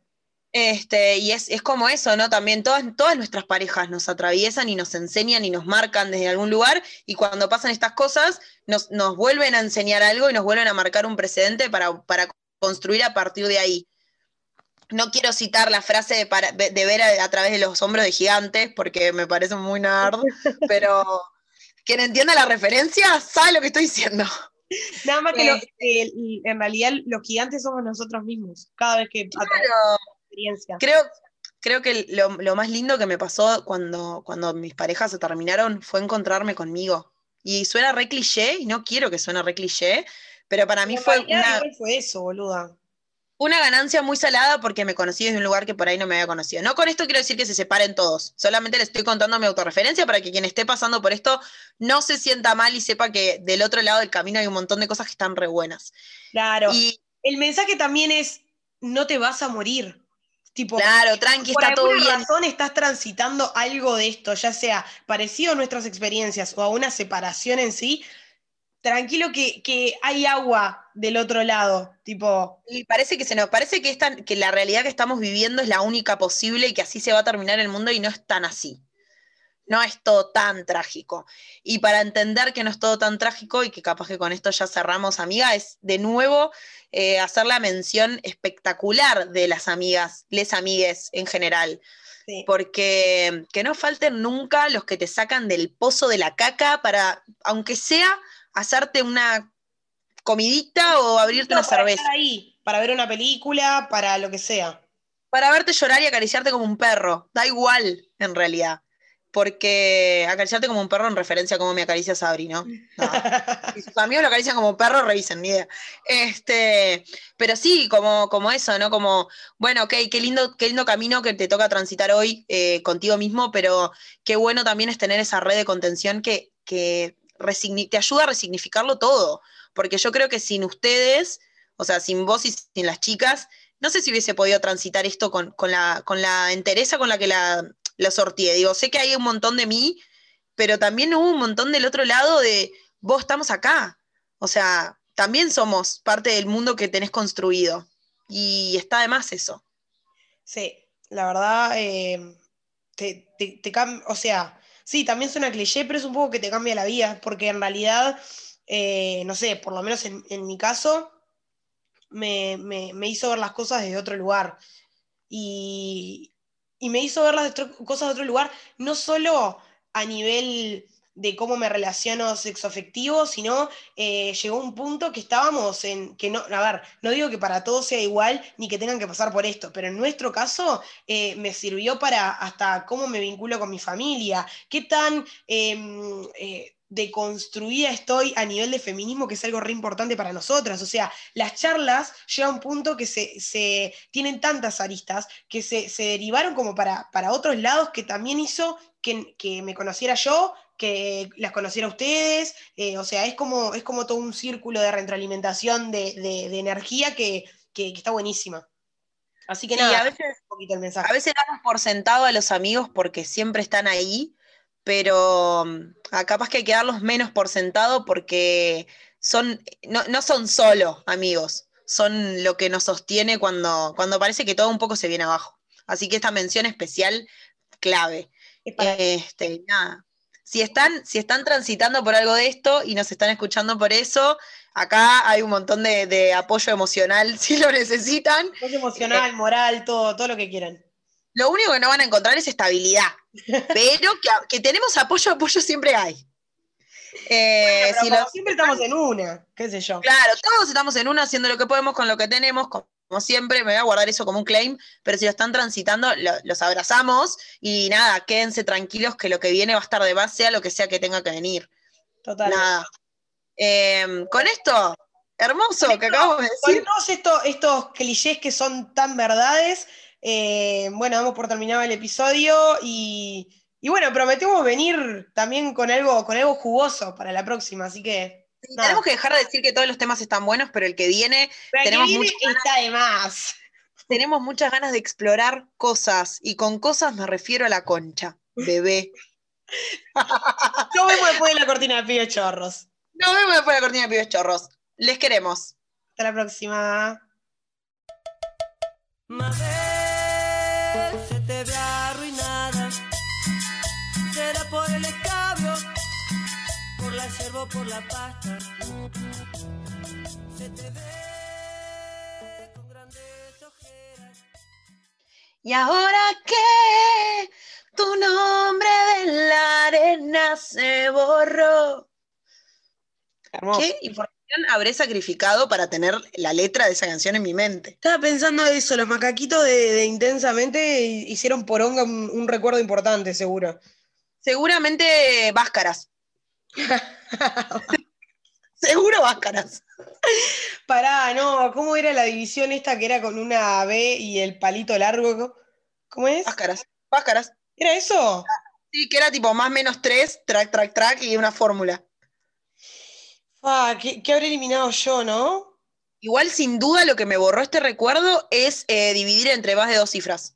Este, y es, como eso, ¿no? También todas, todas nuestras parejas nos atraviesan y nos enseñan y nos marcan desde algún lugar, y cuando pasan estas cosas, nos, nos vuelven a enseñar algo y nos vuelven a marcar un precedente para, para construir a partir de ahí. No quiero citar la frase de, de ver a, través de los hombros de gigantes, porque me parece muy nerd, pero quien entienda la referencia sabe lo que estoy diciendo. Nada más que, eh, en realidad los gigantes somos nosotros mismos. Cada vez que Creo, creo que lo, más lindo que me pasó cuando, cuando mis parejas se terminaron fue encontrarme conmigo. Y suena re cliché, y no quiero que suene re cliché, pero para mí fue una... fue eso, boluda? Una ganancia muy salada porque me conocí desde un lugar que por ahí no me había conocido. No con esto quiero decir que se separen todos, solamente les estoy contando mi autorreferencia para que quien esté pasando por esto no se sienta mal y sepa que del otro lado del camino hay un montón de cosas que están re buenas. Claro. Y el mensaje también es, no te vas a morir Tipo, Claro, tranqui, por está todo bien. razón estás transitando algo de esto, ya sea parecido a nuestras experiencias o a una separación en sí, tranquilo que, que hay agua del otro lado, tipo, Y parece que se nos, parece que, esta, que la realidad que estamos viviendo es la única posible y que así se va a terminar el mundo y no es tan así. No es todo tan trágico. Y para entender que no es todo tan trágico y que capaz que con esto ya cerramos, amiga, es de nuevo eh, hacer la mención espectacular de las amigas, les amigues en general. sí. Porque que no falten nunca los que te sacan del pozo de la caca para, aunque sea, hacerte una comidita o abrirte una para cerveza. estar ahí, para ver una película, para lo que sea. Para verte llorar y acariciarte como un perro. Da igual, en realidad. Porque acariciarte como un perro en referencia a cómo me acaricia Sabri, ¿no? No. Si sus amigos lo acarician como perro, revisen, ni idea. Este, pero sí, como, como eso, ¿no? Como, bueno, ok, qué lindo, qué lindo camino que te toca transitar hoy eh, contigo mismo, pero qué bueno también es tener esa red de contención que, que te ayuda a resignificarlo todo. Porque yo creo que sin ustedes, o sea, sin vos y sin las chicas, no sé si hubiese podido transitar esto con, con la, con la entereza con la que la, la sorteé. Sé que hay un montón de mí, pero también hubo un montón del otro lado de vos estamos acá. O sea, también somos parte del mundo que tenés construido. Y está de más eso. Sí, la verdad, eh, te, te, o sea, sí, también suena cliché, pero es un poco que te cambia la vida, porque en realidad, eh, no sé, por lo menos en, en mi caso, me, me- me hizo ver las cosas desde otro lugar. Y, y me hizo ver las cosas de otro lugar, no solo a nivel de cómo me relaciono sexoafectivo, sino eh, llegó un punto que estábamos en, que no, a ver, no digo que para todos sea igual ni que tengan que pasar por esto, pero en nuestro caso eh, me sirvió para hasta cómo me vinculo con mi familia, qué tan em, eh, deconstruida estoy a nivel de feminismo, que es algo re importante para nosotras. O sea, las charlas llega a un punto que se, se tienen tantas aristas que se, se derivaron como para, para otros lados que también hizo que, que me conociera yo, que las conociera ustedes, eh, o sea, es como, es como todo un círculo de retroalimentación de, de- de energía que, que- que está buenísima. Así que Sí, nada, a veces, un poquito el mensaje. a veces damos por sentado a los amigos porque siempre están ahí, pero mm, ah, capaz que hay que darlos menos por sentado porque son, no, no son solo amigos, son lo que nos sostiene cuando, cuando parece que todo un poco se viene abajo. Así que esta mención especial, clave. Este, nada. Si están, si están transitando por algo de esto y nos están escuchando por eso, acá hay un montón de, de apoyo emocional si lo necesitan. apoyo emocional, moral, todo, todo lo que quieran. Lo único que no van a encontrar es estabilidad, pero que, que tenemos apoyo, apoyo siempre hay. Eh, si lo- siempre estamos en una, qué sé yo. claro, todos estamos en una haciendo lo que podemos con lo que tenemos, como siempre, me voy a guardar eso como un claim, pero si lo están transitando, lo- los abrazamos y nada, quédense tranquilos que lo que viene va a estar de base, sea lo que sea que tenga que venir. Total. Nada. Eh, con esto, hermoso que acabamos de Con decir. todos estos, estos clichés que son tan verdades, eh, bueno, damos por terminado el episodio y, y bueno, prometemos venir también con algo, con algo jugoso para la próxima, así que. Sí. Tenemos que dejar de decir que todos los temas están buenos, pero el que viene, Pero el que tenemos viene muchas está de más. tenemos muchas ganas de explorar cosas, y con cosas me refiero a la concha, bebé. Nos vemos después de la cortina de pibes chorros. Nos vemos después de la cortina de pibes chorros. Les queremos. Hasta la próxima. Por la pasta. Se te ve con grandes ojeras. Y ahora que tu nombre de la arena se borró. Hermoso. ¿Qué información habré sacrificado para tener la letra de esa canción en mi mente? Estaba pensando eso, los macaquitos de, de Intensamente hicieron poronga un, un recuerdo importante, seguro. Seguramente Váscaras. Seguro Váscaras. Pará, no, ¿cómo era la división esta que era con una B y el palito largo? ¿Cómo es? Váscaras. Váscaras. ¿Era eso? Sí, que era tipo más menos tres, track, track, track y una fórmula. Ah, ¿qué, qué habré eliminado yo, no? Igual, sin duda, lo que me borró este recuerdo es eh, dividir entre más de dos cifras.